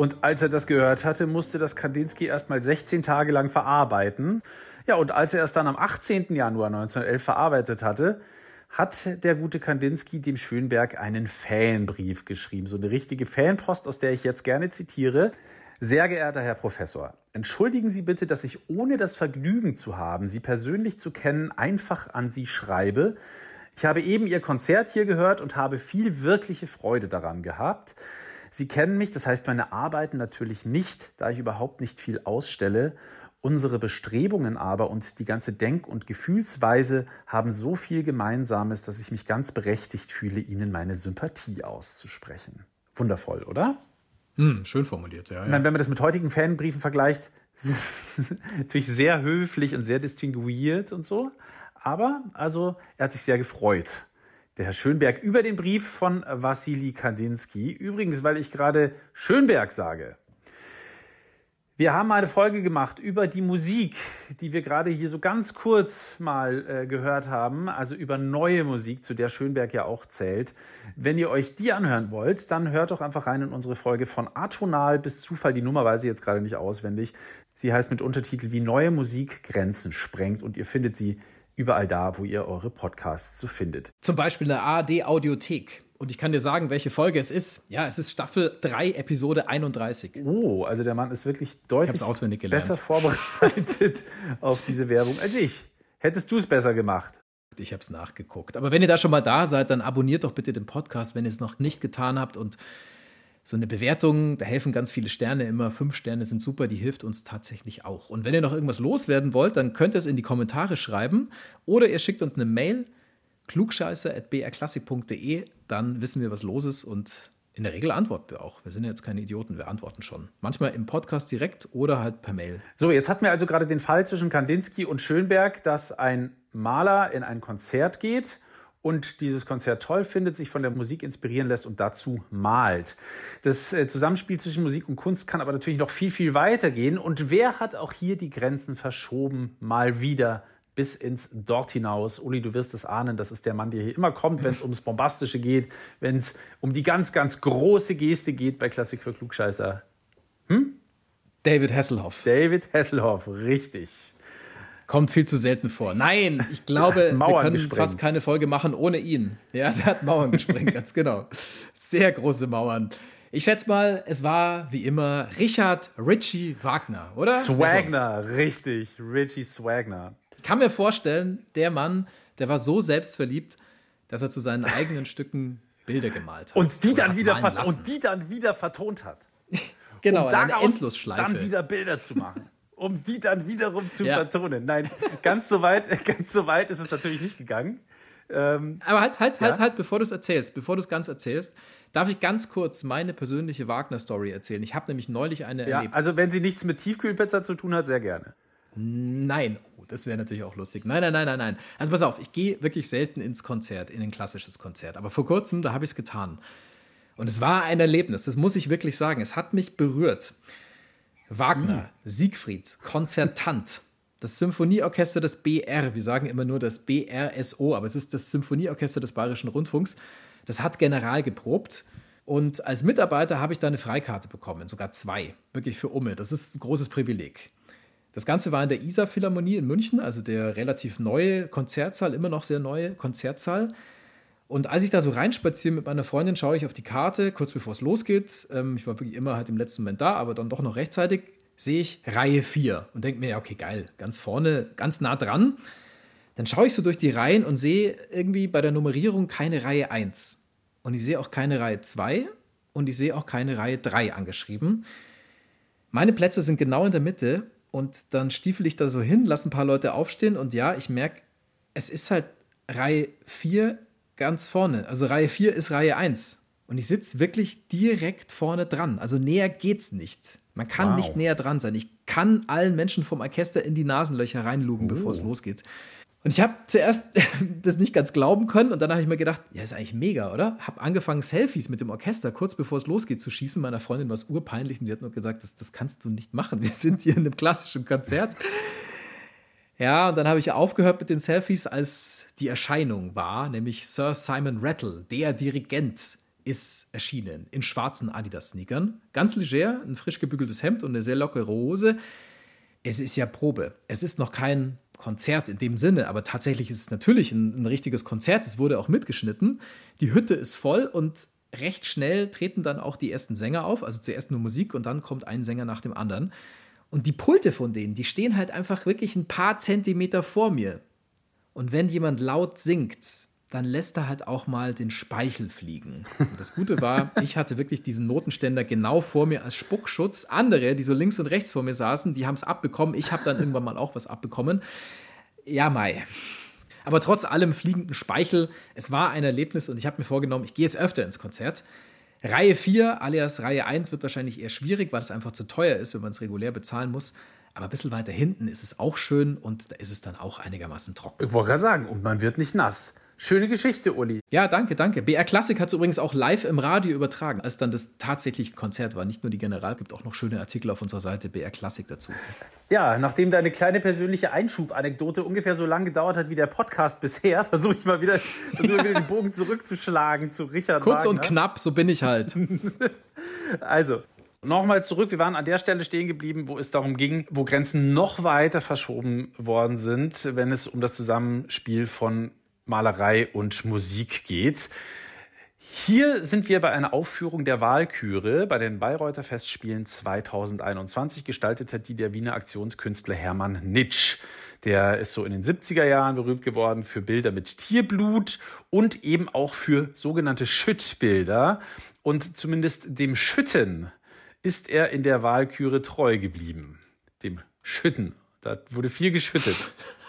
Und als er das gehört hatte, musste das Kandinsky erst mal 16 Tage lang verarbeiten. Ja, und als er es dann am 18. Januar 1911 verarbeitet hatte, hat der gute Kandinsky dem Schönberg einen Fanbrief geschrieben. So eine richtige Fanpost, aus der ich jetzt gerne zitiere. Sehr geehrter Herr Professor, entschuldigen Sie bitte, dass ich ohne das Vergnügen zu haben, Sie persönlich zu kennen, einfach an Sie schreibe. Ich habe eben Ihr Konzert hier gehört und habe viel wirkliche Freude daran gehabt. Sie kennen mich, das heißt meine Arbeiten natürlich nicht, da ich überhaupt nicht viel ausstelle. Unsere Bestrebungen aber und die ganze Denk- und Gefühlsweise haben so viel Gemeinsames, dass ich mich ganz berechtigt fühle, Ihnen meine Sympathie auszusprechen. Wundervoll, oder? Hm, schön formuliert, ja. ja. Meine, wenn man das mit heutigen Fanbriefen vergleicht, <laughs> natürlich sehr höflich und sehr distinguiert und so. Aber also, er hat sich sehr gefreut der Herr Schönberg über den Brief von Wassili Kandinsky. Übrigens, weil ich gerade Schönberg sage. Wir haben eine Folge gemacht über die Musik, die wir gerade hier so ganz kurz mal äh, gehört haben, also über neue Musik, zu der Schönberg ja auch zählt. Wenn ihr euch die anhören wollt, dann hört doch einfach rein in unsere Folge von Atonal bis Zufall. Die Nummer weiß ich jetzt gerade nicht auswendig. Sie heißt mit Untertitel Wie neue Musik Grenzen sprengt und ihr findet sie überall da, wo ihr eure Podcasts so findet. Zum Beispiel eine ARD Audiothek. Und ich kann dir sagen, welche Folge es ist. Ja, es ist Staffel 3, Episode 31. Oh, also der Mann ist wirklich deutlich besser vorbereitet <laughs> auf diese Werbung als ich. Hättest du es besser gemacht? Ich habe es nachgeguckt. Aber wenn ihr da schon mal da seid, dann abonniert doch bitte den Podcast, wenn ihr es noch nicht getan habt. Und so eine Bewertung, da helfen ganz viele Sterne immer. Fünf Sterne sind super, die hilft uns tatsächlich auch. Und wenn ihr noch irgendwas loswerden wollt, dann könnt ihr es in die Kommentare schreiben oder ihr schickt uns eine Mail klugscheiße.brklassik.de, dann wissen wir, was los ist und in der Regel antworten wir auch. Wir sind ja jetzt keine Idioten, wir antworten schon. Manchmal im Podcast direkt oder halt per Mail. So, jetzt hatten wir also gerade den Fall zwischen Kandinsky und Schönberg, dass ein Maler in ein Konzert geht und dieses Konzert toll findet, sich von der Musik inspirieren lässt und dazu malt. Das äh, Zusammenspiel zwischen Musik und Kunst kann aber natürlich noch viel, viel weiter gehen. Und wer hat auch hier die Grenzen verschoben? Mal wieder bis ins Dort hinaus. Uli, du wirst es ahnen, das ist der Mann, der hier immer kommt, wenn es ums Bombastische geht, wenn es um die ganz, ganz große Geste geht bei Klassik für Klugscheißer. Hm? David Hasselhoff. David Hasselhoff, richtig. Kommt viel zu selten vor. Nein, ich glaube, wir können gesprengt. fast keine Folge machen ohne ihn. Ja, der hat Mauern gesprengt, <laughs> ganz genau. Sehr große Mauern. Ich schätze mal, es war wie immer Richard Richie Wagner, oder? Swagner, richtig. Richie Swagner. Ich kann mir vorstellen, der Mann, der war so selbstverliebt, dass er zu seinen eigenen <laughs> Stücken Bilder gemalt hat. Und die, dann wieder, und die dann wieder vertont hat. <laughs> genau, um eine Endlosschleife. dann wieder Bilder zu machen. Um die dann wiederum zu ja. vertonen. Nein, ganz so weit, <laughs> ganz so weit ist es natürlich nicht gegangen. Ähm, Aber halt, halt, halt ja? halt, halt, bevor du es erzählst, bevor du es ganz erzählst, darf ich ganz kurz meine persönliche Wagner-Story erzählen. Ich habe nämlich neulich eine ja, erlebt. Also, wenn sie nichts mit Tiefkühlpizza zu tun hat, sehr gerne. Nein, oh, das wäre natürlich auch lustig. Nein, nein, nein, nein, nein. Also pass auf, ich gehe wirklich selten ins Konzert, in ein klassisches Konzert. Aber vor kurzem, da habe ich es getan. Und es war ein Erlebnis, das muss ich wirklich sagen. Es hat mich berührt. Wagner, mhm. Siegfried, Konzertant. Das Symphonieorchester des BR, wir sagen immer nur das BRSO, aber es ist das Symphonieorchester des Bayerischen Rundfunks. Das hat General geprobt. Und als Mitarbeiter habe ich da eine Freikarte bekommen, sogar zwei, wirklich für Umme. Das ist ein großes Privileg. Das Ganze war in der Isar Philharmonie in München, also der relativ neue Konzertsaal, immer noch sehr neue Konzertsaal. Und als ich da so reinspaziere mit meiner Freundin, schaue ich auf die Karte, kurz bevor es losgeht. Ähm, ich war wirklich immer halt im letzten Moment da, aber dann doch noch rechtzeitig, sehe ich Reihe 4 und denke mir, ja, okay, geil, ganz vorne, ganz nah dran. Dann schaue ich so durch die Reihen und sehe irgendwie bei der Nummerierung keine Reihe 1. Und ich sehe auch keine Reihe 2 und ich sehe auch keine Reihe 3 angeschrieben. Meine Plätze sind genau in der Mitte und dann stiefel ich da so hin, lasse ein paar Leute aufstehen und ja, ich merke, es ist halt Reihe 4 ganz vorne. Also Reihe 4 ist Reihe 1. Und ich sitze wirklich direkt vorne dran. Also näher geht's nicht. Man kann wow. nicht näher dran sein. Ich kann allen Menschen vom Orchester in die Nasenlöcher reinlugen, oh. bevor es losgeht. Und ich habe zuerst <laughs> das nicht ganz glauben können und dann habe ich mir gedacht, ja, ist eigentlich mega, oder? Habe angefangen, Selfies mit dem Orchester kurz bevor es losgeht zu schießen. Meiner Freundin war es urpeinlich und sie hat nur gesagt, das, das kannst du nicht machen. Wir sind hier in einem klassischen Konzert. Ja, und dann habe ich aufgehört mit den Selfies, als die Erscheinung war, nämlich Sir Simon Rattle, der Dirigent ist erschienen in schwarzen Adidas-Sneakern. Ganz leger, ein frisch gebügeltes Hemd und eine sehr lockere Hose. Es ist ja Probe. Es ist noch kein Konzert in dem Sinne, aber tatsächlich ist es natürlich ein, ein richtiges Konzert. Es wurde auch mitgeschnitten. Die Hütte ist voll und recht schnell treten dann auch die ersten Sänger auf. Also zuerst nur Musik und dann kommt ein Sänger nach dem anderen. Und die Pulte von denen, die stehen halt einfach wirklich ein paar Zentimeter vor mir. Und wenn jemand laut singt, dann lässt er halt auch mal den Speichel fliegen. Und das Gute war, <laughs> ich hatte wirklich diesen Notenständer genau vor mir als Spuckschutz. Andere, die so links und rechts vor mir saßen, die haben es abbekommen. Ich habe dann irgendwann mal auch was abbekommen. Ja, Mai. Aber trotz allem fliegenden Speichel, es war ein Erlebnis und ich habe mir vorgenommen, ich gehe jetzt öfter ins Konzert. Reihe 4 alias Reihe 1 wird wahrscheinlich eher schwierig, weil es einfach zu teuer ist, wenn man es regulär bezahlen muss. Aber ein bisschen weiter hinten ist es auch schön und da ist es dann auch einigermaßen trocken. Ich wollte gerade sagen, und man wird nicht nass. Schöne Geschichte, Uli. Ja, danke, danke. BR Classic hat es übrigens auch live im Radio übertragen, als dann das tatsächliche Konzert war. Nicht nur die General, gibt auch noch schöne Artikel auf unserer Seite BR Classic dazu. Ja, nachdem deine kleine persönliche Einschub-Anekdote ungefähr so lange gedauert hat wie der Podcast bisher, <laughs> versuche ich mal wieder, versuch wieder den Bogen zurückzuschlagen zu Richard Kurz Wagner. und knapp, so bin ich halt. <laughs> Also, Nochmal zurück, wir waren an der Stelle stehen geblieben, wo es darum ging, wo Grenzen noch weiter verschoben worden sind, wenn es um das Zusammenspiel von Malerei und Musik geht. Hier sind wir bei einer Aufführung der Wahlküre bei den Bayreuther Festspielen 2021. Gestaltet hat die der Wiener Aktionskünstler Hermann Nitsch. Der ist so in den 70er Jahren berühmt geworden für Bilder mit Tierblut und eben auch für sogenannte Schüttbilder. Und zumindest dem Schütten ist er in der Wahlküre treu geblieben. Dem Schütten. Da wurde viel geschüttet. <laughs>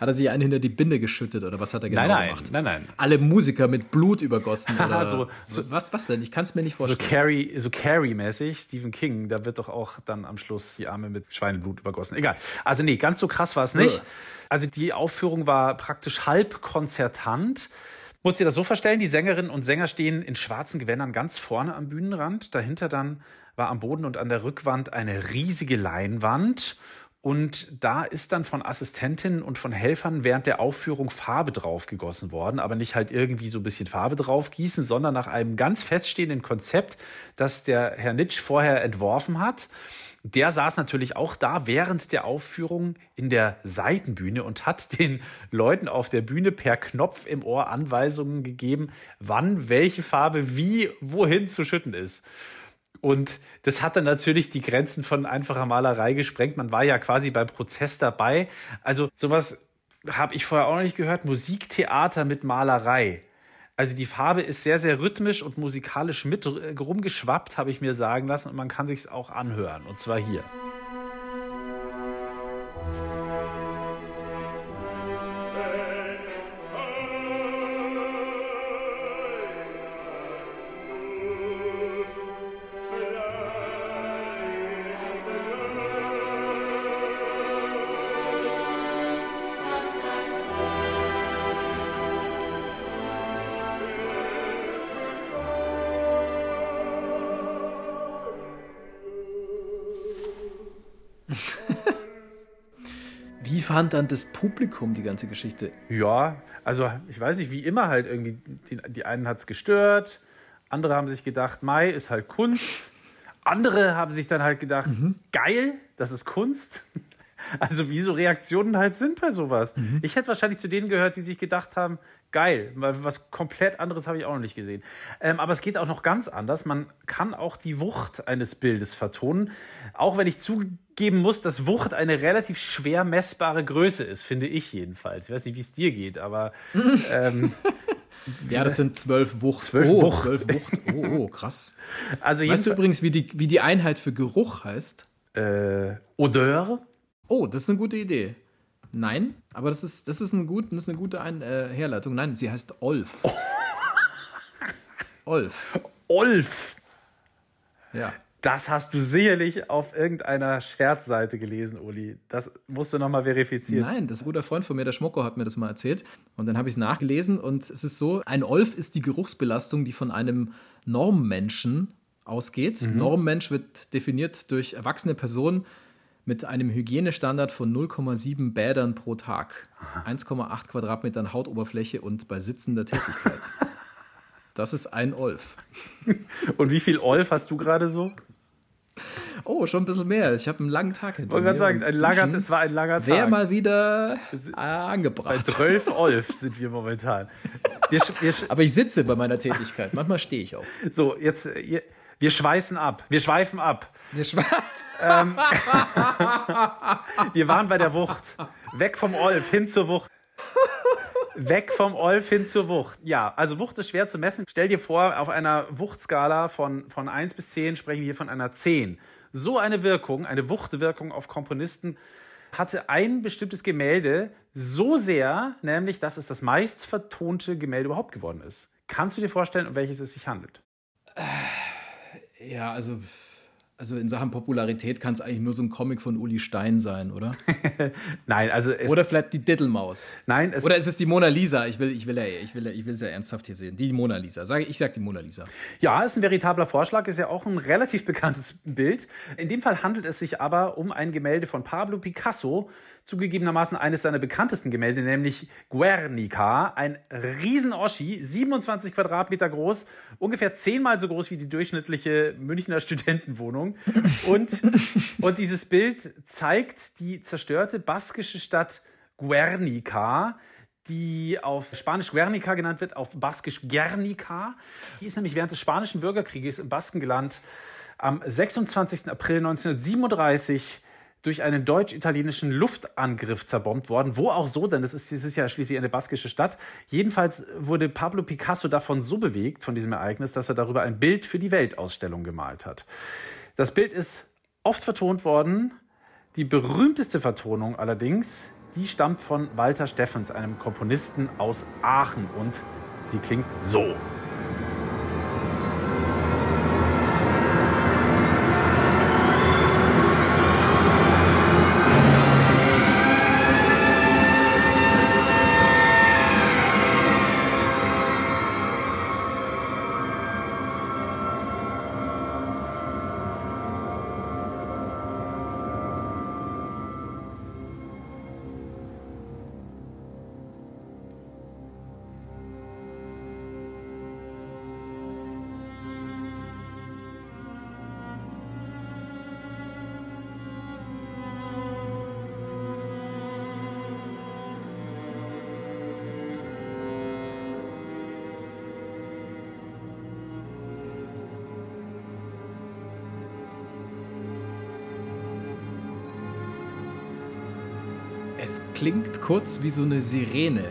Hat er sich einen hinter die Binde geschüttet oder was hat er genau nein, nein, gemacht? nein, nein. Alle Musiker mit Blut übergossen <laughs> oder so, so, was, was denn? Ich kann es mir nicht So vorstellen. Carrie, so Carrie-mäßig, Stephen King, da wird doch auch dann am Schluss die Arme mit Schweineblut übergossen. Egal. Also nee, ganz so krass war es nicht. Also die Aufführung war praktisch halb konzertant. Muss dir das so vorstellen, die Sängerinnen und Sänger stehen in schwarzen Gewändern ganz vorne am Bühnenrand. Dahinter dann war am Boden und an der Rückwand eine riesige Leinwand. Und da ist dann von Assistentinnen und von Helfern während der Aufführung Farbe drauf gegossen worden, aber nicht halt irgendwie so ein bisschen Farbe drauf gießen, sondern nach einem ganz feststehenden Konzept, das der Herr Nitsch vorher entworfen hat. Der saß natürlich auch da während der Aufführung in der Seitenbühne und hat den Leuten auf der Bühne per Knopf im Ohr Anweisungen gegeben, wann welche Farbe wie wohin zu schütten ist. Und das hat dann natürlich die Grenzen von einfacher Malerei gesprengt. Man war ja quasi beim Prozess dabei. Also sowas habe ich vorher auch noch nicht gehört. Musiktheater mit Malerei. Also die Farbe ist sehr, sehr rhythmisch und musikalisch mit rumgeschwappt, habe ich mir sagen lassen. Und man kann sich auch anhören. Und zwar hier. Wie fand dann das Publikum die ganze Geschichte? Ja, also ich weiß nicht, wie immer halt irgendwie, die, die einen hat es gestört, andere haben sich gedacht, Mai ist halt Kunst. Andere haben sich dann halt gedacht, geil, das ist Kunst. Also wie so Reaktionen halt sind bei sowas. Ich hätte wahrscheinlich zu denen gehört, die sich gedacht haben, geil, weil was komplett anderes habe ich auch noch nicht gesehen. Ähm, aber es geht auch noch ganz anders. Man kann auch die Wucht eines Bildes vertonen. Auch wenn ich zugeben muss, dass Wucht eine relativ schwer messbare Größe ist, finde ich jedenfalls. Ich weiß nicht, wie es dir geht, aber <laughs> ähm, Ja, das sind zwölf Wucht. Zwölf oh, Wucht. zwölf Wucht. Oh, oh, krass. <laughs> also Weißt du übrigens, wie die, wie die Einheit für Geruch heißt? äh, Odeur. Oh, das ist eine gute Idee. Nein, aber das ist, das ist, ein gut, das ist eine gute Ein äh, Herleitung. Nein, sie heißt Olf. <laughs> Olf. Olf. Ja. Das hast du sicherlich auf irgendeiner Scherzseite gelesen, Uli. Das musst du nochmal verifizieren. Nein, das ist ein guter Freund von mir, der Schmocko, hat mir das mal erzählt. Und dann habe ich es nachgelesen und es ist so, ein Olf ist die Geruchsbelastung, die von einem Normmenschen ausgeht. Normmensch wird definiert durch erwachsene Personen mit einem Hygienestandard von 0,7 Bädern pro Tag, 1,8 Quadratmetern Hautoberfläche und bei sitzender Tätigkeit. <laughs> Das ist ein Olf. Und wie viel Olf hast du gerade so? Oh, schon ein bisschen mehr. Ich habe einen langen Tag hinter wollte mir. sagen, ein langer, es war ein langer Tag. Wäre mal wieder äh, Bei angebracht. 12 Olf sind wir momentan. Wir, wir, Aber ich sitze bei meiner Tätigkeit. Manchmal stehe ich auch. so, jetzt, wir schweißen ab. Wir schweifen ab. Mir schwa- <laughs> Wir waren bei der Wucht. Weg vom Olf hin zur Wucht. Weg vom Olf hin zur Wucht. Ja, also Wucht ist schwer zu messen. Stell dir vor, auf einer Wuchtskala von, von 1 bis 10 sprechen wir hier von einer 10. So eine Wirkung, eine Wuchtwirkung auf Komponisten hatte ein bestimmtes Gemälde so sehr, nämlich, dass es das meist vertonte Gemälde überhaupt geworden ist. Kannst du dir vorstellen, um welches es sich handelt? Ja, also, also in Sachen Popularität kann es eigentlich nur so ein Comic von Uli Stein sein, oder? <laughs> Nein, also es, Oder vielleicht die Dittelmaus. nein, es, Oder ist es die Mona Lisa? Ich will, ich will, ja, ich will, ich will es ja ernsthaft hier sehen. Die Mona Lisa. Sag, ich sag die Mona Lisa. Ja, ist ein veritabler Vorschlag, ist ja auch ein relativ bekanntes Bild. In dem Fall handelt es sich aber um ein Gemälde von Pablo Picasso, zugegebenermaßen eines seiner bekanntesten Gemälde, nämlich Guernica, ein Riesen-Oschi, 27 Quadratmeter groß, ungefähr zehnmal so groß wie die durchschnittliche Münchner Studentenwohnung. Und, <laughs> und dieses Bild zeigt die zerstörte baskische Stadt Guernica, die auf Spanisch Guernica genannt wird, auf Baskisch Guernica. Die ist nämlich während des Spanischen Bürgerkrieges im Baskenland am 26. April 1937 durch einen deutsch-italienischen Luftangriff zerbombt worden. Wo auch so, denn das ist, ist ja schließlich eine baskische Stadt. Jedenfalls wurde Pablo Picasso davon so bewegt, von diesem Ereignis, dass er darüber ein Bild für die Weltausstellung gemalt hat. Das Bild ist oft vertont worden. Die berühmteste Vertonung allerdings, die stammt von Walter Steffens, einem Komponisten aus Aachen. Und sie klingt so. Klingt kurz wie so eine Sirene.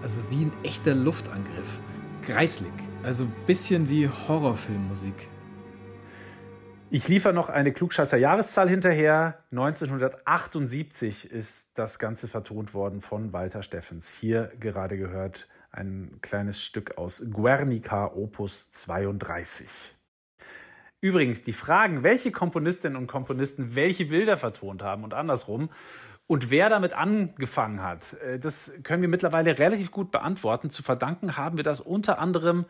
Also wie ein echter Luftangriff. Greislig. Also ein bisschen wie Horrorfilmmusik. Ich liefere noch eine klugscheißer Jahreszahl hinterher. 1978 ist das Ganze vertont worden von Walter Steffens. Hier gerade gehört ein kleines Stück aus Guernica Opus 32. Übrigens, die Fragen, welche Komponistinnen und Komponisten welche Bilder vertont haben und andersrum und wer damit angefangen hat, äh, das können wir mittlerweile relativ gut beantworten. Zu verdanken haben wir das unter anderem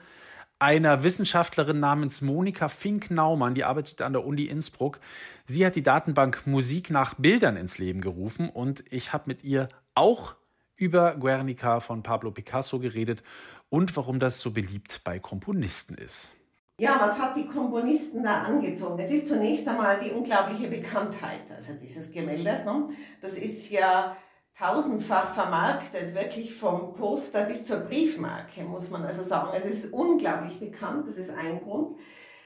einer Wissenschaftlerin namens Monika Fink-Naumann, die arbeitet an der Uni Innsbruck. Sie hat die Datenbank Musik nach Bildern ins Leben gerufen und ich habe mit ihr auch über Guernica von Pablo Picasso geredet und warum das so beliebt bei Komponisten ist. Ja, was hat die Komponisten da angezogen? Es ist zunächst einmal die unglaubliche Bekanntheit also dieses Gemäldes. Ne? Das ist ja tausendfach vermarktet, wirklich vom Poster bis zur Briefmarke, muss man also sagen. Es ist unglaublich bekannt, das ist ein Grund.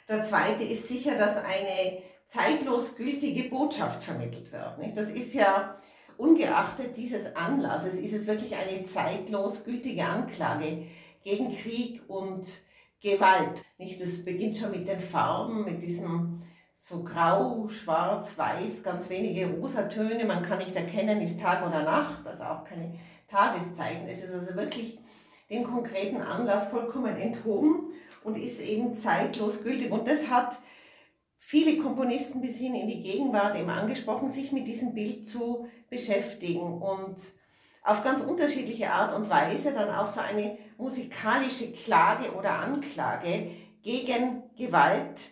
Der zweite ist sicher, dass eine zeitlos gültige Botschaft vermittelt wird. Nicht? Das ist ja ungeachtet dieses Anlasses, ist es wirklich eine zeitlos gültige Anklage gegen Krieg und Gewalt. Nicht? Das beginnt schon mit den Farben, mit diesem so grau, schwarz, weiß, ganz wenige Rosatöne. Man kann nicht erkennen, ist Tag oder Nacht, also auch keine Tageszeichen. Es ist also wirklich dem konkreten Anlass vollkommen enthoben und ist eben zeitlos gültig. Und das hat viele Komponisten bis hin in die Gegenwart eben angesprochen, sich mit diesem Bild zu beschäftigen und auf ganz unterschiedliche Art und Weise dann auch so eine musikalische Klage oder Anklage gegen Gewalt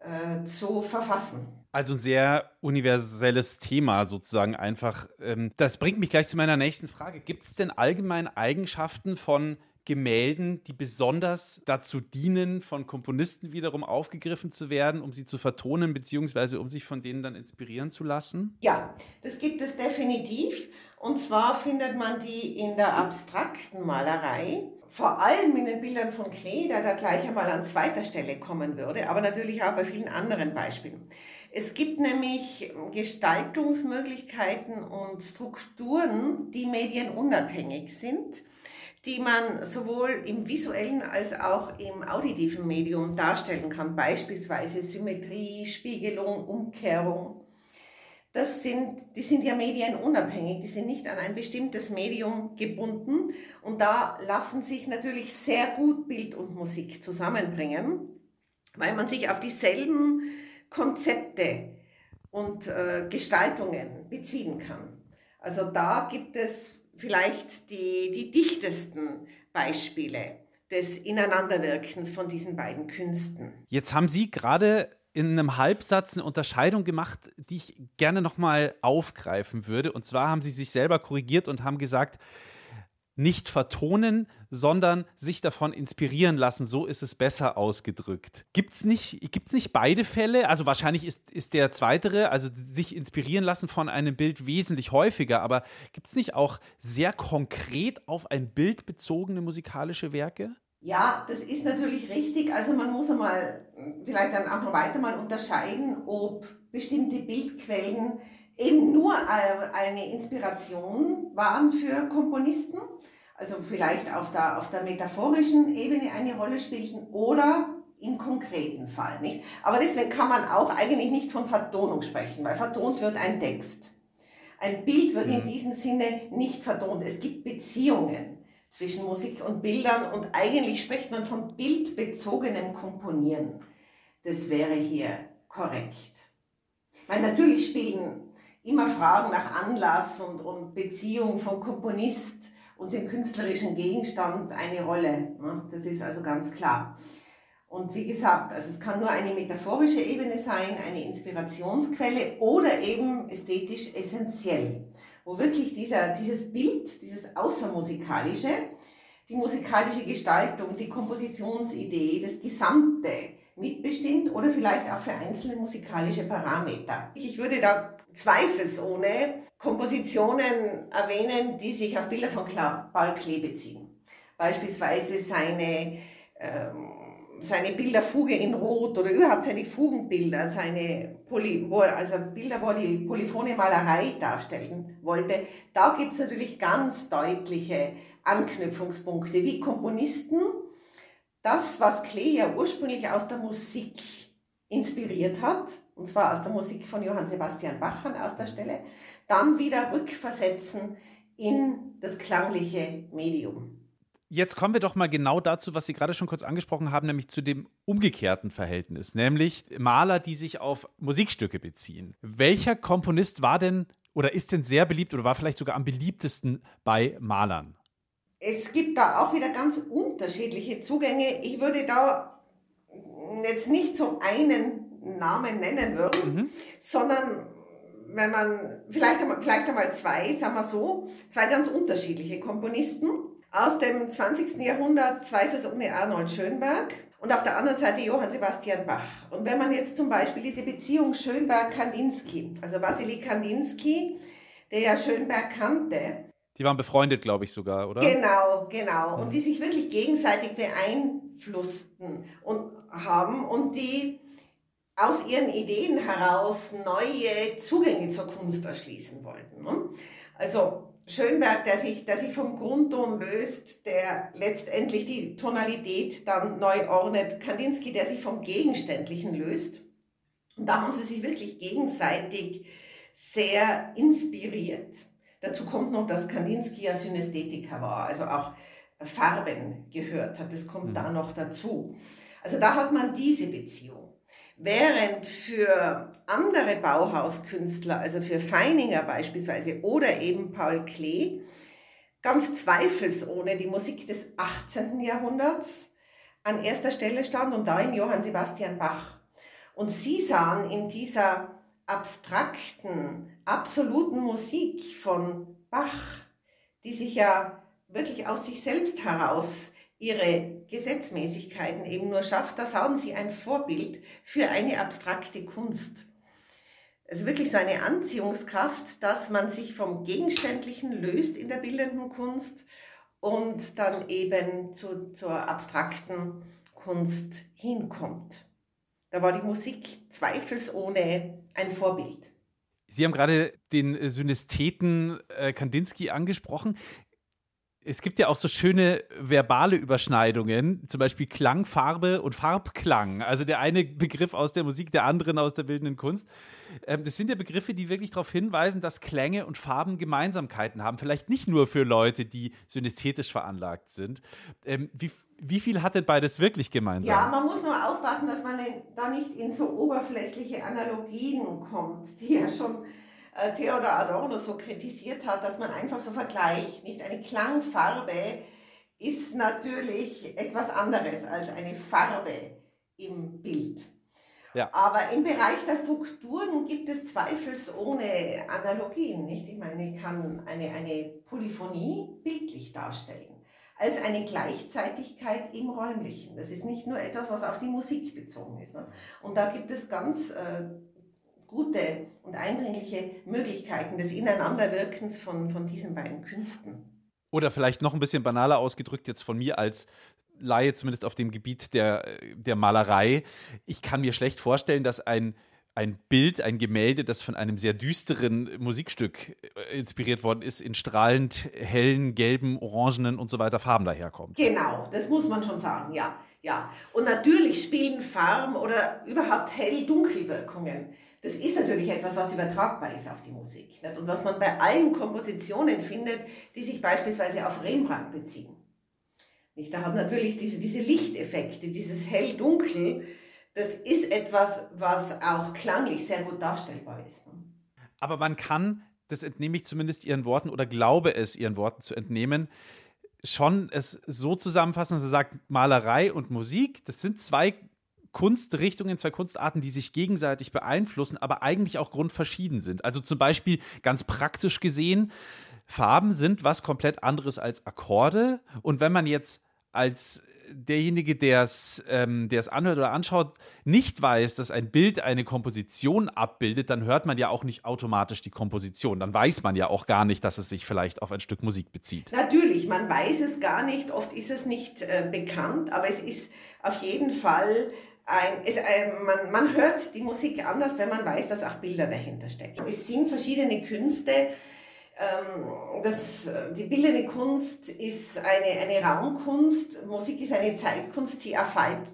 äh, zu verfassen. Also ein sehr universelles Thema sozusagen einfach. Ähm, Das bringt mich gleich zu meiner nächsten Frage. Gibt es denn allgemein Eigenschaften von Gemälden, die besonders dazu dienen, von Komponisten wiederum aufgegriffen zu werden, um sie zu vertonen, beziehungsweise um sich von denen dann inspirieren zu lassen? Ja, das gibt es definitiv. Und zwar findet man die in der abstrakten Malerei, vor allem in den Bildern von Klee, der da gleich einmal an zweiter Stelle kommen würde, aber natürlich auch bei vielen anderen Beispielen. Es gibt nämlich Gestaltungsmöglichkeiten und Strukturen, die medienunabhängig sind die man sowohl im visuellen als auch im auditiven Medium darstellen kann, beispielsweise Symmetrie, Spiegelung, Umkehrung. Das sind, die sind ja medienunabhängig, die sind nicht an ein bestimmtes Medium gebunden und da lassen sich natürlich sehr gut Bild und Musik zusammenbringen, weil man sich auf dieselben Konzepte und äh, Gestaltungen beziehen kann. Also da gibt es vielleicht die, die dichtesten Beispiele des Ineinanderwirkens von diesen beiden Künsten. Jetzt haben Sie gerade in einem Halbsatz eine Unterscheidung gemacht, die ich gerne nochmal aufgreifen würde. Und zwar haben Sie sich selber korrigiert und haben gesagt, nicht vertonen, sondern sich davon inspirieren lassen. So ist es besser ausgedrückt. Gibt es nicht, gibt's nicht beide Fälle? Also wahrscheinlich ist, ist der zweitere, also sich inspirieren lassen von einem Bild wesentlich häufiger, aber gibt es nicht auch sehr konkret auf ein Bild bezogene musikalische Werke? Ja, das ist natürlich richtig. Also man muss einmal vielleicht dann auch noch weiter mal unterscheiden, ob bestimmte Bildquellen eben nur eine Inspiration waren für Komponisten, also vielleicht auf der, auf der metaphorischen Ebene eine Rolle spielten oder im konkreten Fall, nicht? Aber deswegen kann man auch eigentlich nicht von Vertonung sprechen, weil vertont wird ein Text. Ein Bild wird in mhm. diesem Sinne nicht vertont. Es gibt Beziehungen zwischen Musik und Bildern und eigentlich spricht man von bildbezogenem Komponieren. Das wäre hier korrekt. Weil natürlich spielen immer Fragen nach Anlass und, und Beziehung von Komponist und dem künstlerischen Gegenstand eine Rolle. Ne? Das ist also ganz klar. Und wie gesagt, also es kann nur eine metaphorische Ebene sein, eine Inspirationsquelle oder eben ästhetisch essentiell, wo wirklich dieser, dieses Bild, dieses Außermusikalische, die musikalische Gestaltung, die Kompositionsidee, das Gesamte mitbestimmt oder vielleicht auch für einzelne musikalische Parameter. Ich würde da zweifelsohne Kompositionen erwähnen, die sich auf Bilder von Paul Klee beziehen. Beispielsweise seine, ähm, seine Bilderfuge in Rot oder überhaupt seine Fugenbilder, seine Poly, also Bilder, wo er die polyphone Malerei darstellen wollte. Da gibt es natürlich ganz deutliche Anknüpfungspunkte, wie Komponisten das, was Klee ja ursprünglich aus der Musik inspiriert hat, und zwar aus der Musik von Johann Sebastian Bach an erster Stelle, dann wieder rückversetzen in das klangliche Medium. Jetzt kommen wir doch mal genau dazu, was Sie gerade schon kurz angesprochen haben, nämlich zu dem umgekehrten Verhältnis, nämlich Maler, die sich auf Musikstücke beziehen. Welcher Komponist war denn oder ist denn sehr beliebt oder war vielleicht sogar am beliebtesten bei Malern? Es gibt da auch wieder ganz unterschiedliche Zugänge. Ich würde da jetzt nicht so einen Namen nennen würden, mhm. sondern wenn man vielleicht einmal, vielleicht einmal zwei, sagen wir so, zwei ganz unterschiedliche Komponisten aus dem 20. Jahrhundert, zweifelsohne Arnold Schönberg und auf der anderen Seite Johann Sebastian Bach. Und wenn man jetzt zum Beispiel diese Beziehung Schönberg-Kandinsky, also Wassily Kandinsky, der ja Schönberg kannte, die waren befreundet, glaube ich sogar, oder? Genau, genau. Und mhm. die sich wirklich gegenseitig beeinflussten und haben und die aus ihren Ideen heraus neue Zugänge zur Kunst erschließen wollten. Ne? Also Schönberg, der sich, der sich vom Grundton löst, der letztendlich die Tonalität dann neu ordnet. Kandinsky, der sich vom Gegenständlichen löst. Und da haben sie sich wirklich gegenseitig sehr inspiriert. Dazu kommt noch, dass Kandinsky ja Synästhetiker war, also auch Farben gehört hat. Das kommt mhm. da noch dazu. Also da hat man diese Beziehung. Während für andere Bauhauskünstler, also für Feininger beispielsweise oder eben Paul Klee, ganz zweifelsohne die Musik des 18. Jahrhunderts an erster Stelle stand und da im Johann Sebastian Bach. Und sie sahen in dieser abstrakten, absoluten Musik von Bach, die sich ja wirklich aus sich selbst heraus ihre Gesetzmäßigkeiten eben nur schafft, da haben sie ein Vorbild für eine abstrakte Kunst. Also wirklich so eine Anziehungskraft, dass man sich vom Gegenständlichen löst in der bildenden Kunst und dann eben zu, zur abstrakten Kunst hinkommt. Da war die Musik zweifelsohne ein Vorbild. Sie haben gerade den Synestheten äh, Kandinsky angesprochen es gibt ja auch so schöne verbale Überschneidungen, zum Beispiel Klang, Farbe und Farbklang. Also der eine Begriff aus der Musik, der andere aus der bildenden Kunst. Ähm, das sind ja Begriffe, die wirklich darauf hinweisen, dass Klänge und Farben Gemeinsamkeiten haben. Vielleicht nicht nur für Leute, die synästhetisch veranlagt sind. Ähm, wie, wie viel hat denn beides wirklich gemeinsam? Ja, man muss nur aufpassen, dass man da nicht in so oberflächliche Analogien kommt, die ja schon Theodor Adorno so kritisiert hat, dass man einfach so vergleicht. Nicht eine Klangfarbe ist natürlich etwas anderes als eine Farbe im Bild. Ja. Aber im Bereich der Strukturen gibt es zweifelsohne Analogien. Nicht? Ich meine, ich kann eine, eine Polyphonie bildlich darstellen, als eine Gleichzeitigkeit im Räumlichen. Das ist nicht nur etwas, was auf die Musik bezogen ist. Ne? Und da gibt es ganz äh, gute und eindringliche Möglichkeiten des Ineinanderwirkens von, von diesen beiden Künsten. Oder vielleicht noch ein bisschen banaler ausgedrückt jetzt von mir als Laie, zumindest auf dem Gebiet der, der Malerei. Ich kann mir schlecht vorstellen, dass ein ein Bild, ein Gemälde, das von einem sehr düsteren Musikstück äh, inspiriert worden ist, in strahlend hellen, gelben, orangenen und so weiter Farben daherkommt. Genau, das muss man schon sagen, ja. ja. Und natürlich spielen Farben oder überhaupt hell-dunkel-Wirkungen das ist natürlich etwas, was übertragbar ist auf die Musik. Nicht? Und was man bei allen Kompositionen findet, die sich beispielsweise auf Rembrandt beziehen. Nicht? Da hat natürlich diese, diese Lichteffekte, dieses Hell-Dunkel, das ist etwas, was auch klanglich sehr gut darstellbar ist. Aber man kann, das entnehme ich zumindest Ihren Worten oder glaube es Ihren Worten zu entnehmen, schon es so zusammenfassen, dass er sagt, Malerei und Musik, das sind zwei Kunstrichtungen, zwei Kunstarten, die sich gegenseitig beeinflussen, aber eigentlich auch grundverschieden sind. Also zum Beispiel ganz praktisch gesehen, Farben sind was komplett anderes als Akkorde. Und wenn man jetzt als derjenige, der es ähm, anhört oder anschaut, nicht weiß, dass ein Bild eine Komposition abbildet, dann hört man ja auch nicht automatisch die Komposition. Dann weiß man ja auch gar nicht, dass es sich vielleicht auf ein Stück Musik bezieht. Natürlich, man weiß es gar nicht. Oft ist es nicht äh, bekannt, aber es ist auf jeden Fall ein, es, äh, man, man hört die Musik anders, wenn man weiß, dass auch Bilder dahinter stecken. Es sind verschiedene Künste. Ähm, das, die bildende Kunst ist eine, eine Raumkunst, Musik ist eine Zeitkunst, sie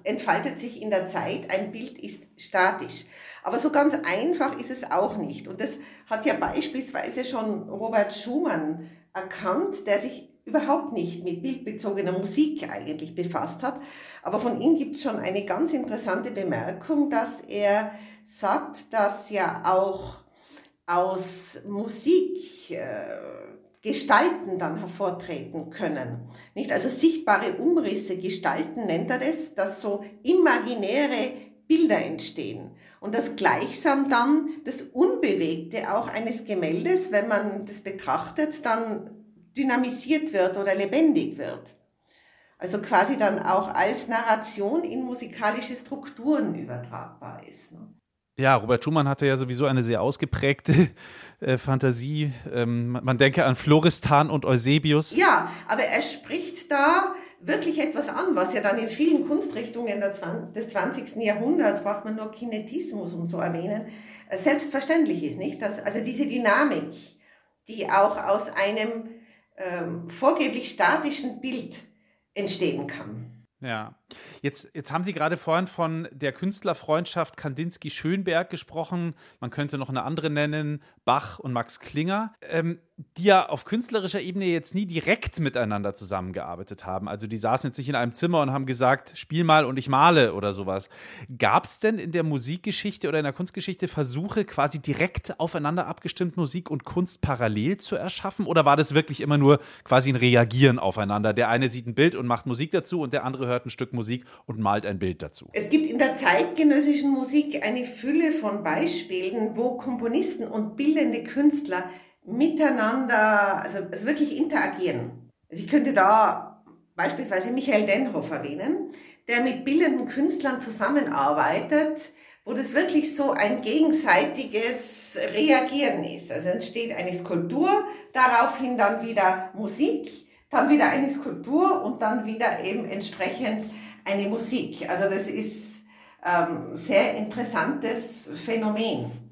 entfaltet sich in der Zeit, ein Bild ist statisch. Aber so ganz einfach ist es auch nicht. Und das hat ja beispielsweise schon Robert Schumann erkannt, der sich überhaupt nicht mit bildbezogener Musik eigentlich befasst hat. Aber von ihm gibt es schon eine ganz interessante Bemerkung, dass er sagt, dass ja auch aus Musik äh, Gestalten dann hervortreten können. Nicht? Also sichtbare Umrisse, Gestalten nennt er das, dass so imaginäre Bilder entstehen. Und das gleichsam dann das Unbewegte auch eines Gemäldes, wenn man das betrachtet, dann dynamisiert wird oder lebendig wird. Also quasi dann auch als Narration in musikalische Strukturen übertragbar ist. Ne? Ja, Robert Schumann hatte ja sowieso eine sehr ausgeprägte äh, Fantasie. Ähm, man denke an Floristan und Eusebius. Ja, aber er spricht da wirklich etwas an, was ja dann in vielen Kunstrichtungen des 20. Jahrhunderts, braucht man nur Kinetismus um zu erwähnen, äh, selbstverständlich ist, nicht? Dass, also diese Dynamik, die auch aus einem ähm, vorgeblich statischen Bild entstehen kann. Ja, jetzt, jetzt haben Sie gerade vorhin von der Künstlerfreundschaft Kandinsky-Schönberg gesprochen. Man könnte noch eine andere nennen, Bach und Max Klinger, ähm, die ja auf künstlerischer Ebene jetzt nie direkt miteinander zusammengearbeitet haben. Also die saßen jetzt nicht in einem Zimmer und haben gesagt, spiel mal und ich male oder sowas. Gab es denn in der Musikgeschichte oder in der Kunstgeschichte Versuche, quasi direkt aufeinander abgestimmt Musik und Kunst parallel zu erschaffen? Oder war das wirklich immer nur quasi ein Reagieren aufeinander? Der eine sieht ein Bild und macht Musik dazu und der andere hört ein Stück Musik und malt ein Bild dazu. Es gibt in der zeitgenössischen Musik eine Fülle von Beispielen, wo Komponisten und bildende Künstler miteinander, also, also wirklich interagieren. Also ich könnte da beispielsweise Michael Denhoff erwähnen, der mit bildenden Künstlern zusammenarbeitet, wo das wirklich so ein gegenseitiges Reagieren ist. Also entsteht eine Skulptur, daraufhin dann wieder Musik, dann wieder eine Skulptur und dann wieder eben entsprechend eine Musik. Also das ist ähm, sehr interessantes Phänomen.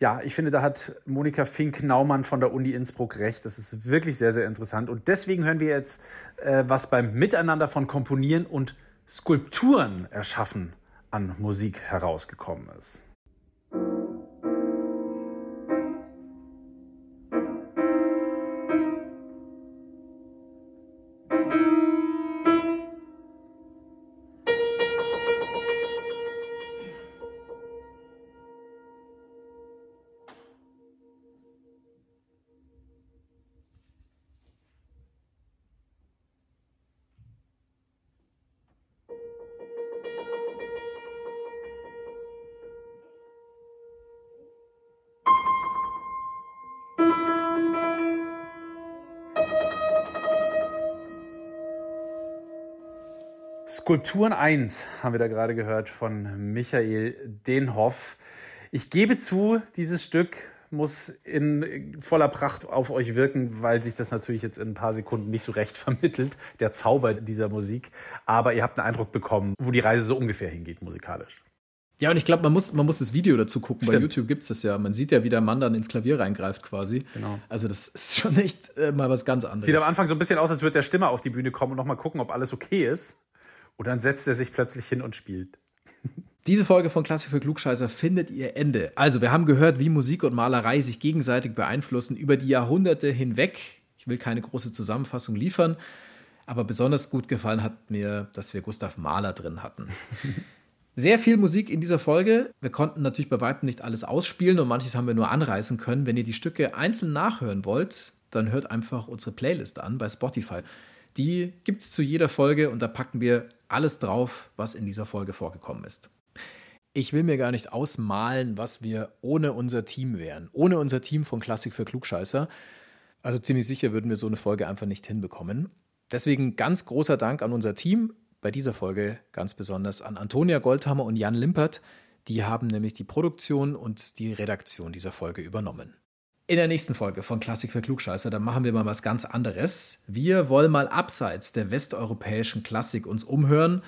Ja, ich finde, da hat Monika Fink-Naumann von der Uni Innsbruck recht. Das ist wirklich sehr, sehr interessant. Und deswegen hören wir jetzt, äh, was beim Miteinander von Komponieren und Skulpturen erschaffen an Musik herausgekommen ist. Skulpturen 1 haben wir da gerade gehört von Michael Denhoff. Ich gebe zu, dieses Stück muss in voller Pracht auf euch wirken, weil sich das natürlich jetzt in ein paar Sekunden nicht so recht <laughs> vermittelt, der Zauber dieser Musik. Aber ihr habt einen Eindruck bekommen, wo die Reise so ungefähr hingeht musikalisch. Ja, und ich glaube, man muss, man muss das Video dazu gucken. Stimmt. Bei YouTube gibt es das ja. Man sieht ja, wie der Mann dann ins Klavier reingreift quasi. Genau. Also das ist schon echt äh, mal was ganz anderes. Sieht am Anfang so ein bisschen aus, als würde der Stimme auf die Bühne kommen und nochmal gucken, ob alles okay ist. Und dann setzt er sich plötzlich hin und spielt. Diese Folge von Klassik für Klugscheißer findet ihr Ende. Also, wir haben gehört, wie Musik und Malerei sich gegenseitig beeinflussen über die Jahrhunderte hinweg. Ich will keine große Zusammenfassung liefern, aber besonders gut gefallen hat mir, dass wir Gustav Mahler drin hatten. <laughs> Sehr viel Musik in dieser Folge. Wir konnten natürlich bei weitem nicht alles ausspielen und manches haben wir nur anreißen können. Wenn ihr die Stücke einzeln nachhören wollt, dann hört einfach unsere Playlist an bei Spotify. Die gibt es zu jeder Folge und da packen wir alles drauf, was in dieser Folge vorgekommen ist. Ich will mir gar nicht ausmalen, was wir ohne unser Team wären. Ohne unser Team von Klassik für Klugscheißer. Also ziemlich sicher würden wir so eine Folge einfach nicht hinbekommen. Deswegen ganz großer Dank an unser Team. Bei dieser Folge ganz besonders an Antonia Goldhammer und Jan Limpert. Die haben nämlich die Produktion und die Redaktion dieser Folge übernommen. In der nächsten Folge von Klassik für Klugscheißer, da machen wir mal was ganz anderes. Wir wollen mal abseits der westeuropäischen Klassik uns umhören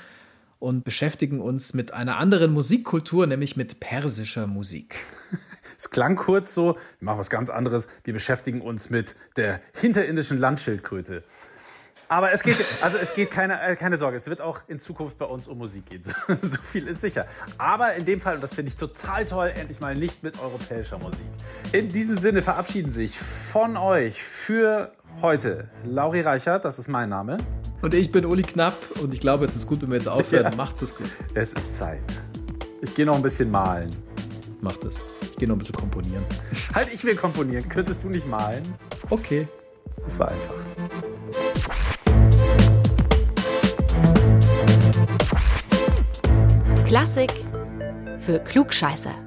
und beschäftigen uns mit einer anderen Musikkultur, nämlich mit persischer Musik. <laughs> Es klang kurz so, wir machen was ganz anderes, wir beschäftigen uns mit der hinterindischen Landschildkröte. Aber es geht, also es geht keine, äh, keine Sorge, es wird auch in Zukunft bei uns um Musik gehen. <laughs> So, so viel ist sicher. Aber in dem Fall, und das finde ich total toll, endlich mal nicht mit europäischer Musik. In diesem Sinne verabschieden sich von euch für heute Lauri Reichert, das ist mein Name. Und ich bin Uli Knapp und ich glaube, es ist gut, wenn wir jetzt aufhören. <laughs> Ja. Macht's es gut. Es ist Zeit. Ich gehe noch ein bisschen malen. Macht es. Ich gehe noch ein bisschen komponieren. Halt, ich will komponieren. Könntest du nicht malen? Okay. Das war einfach. Klassik für Klugscheißer.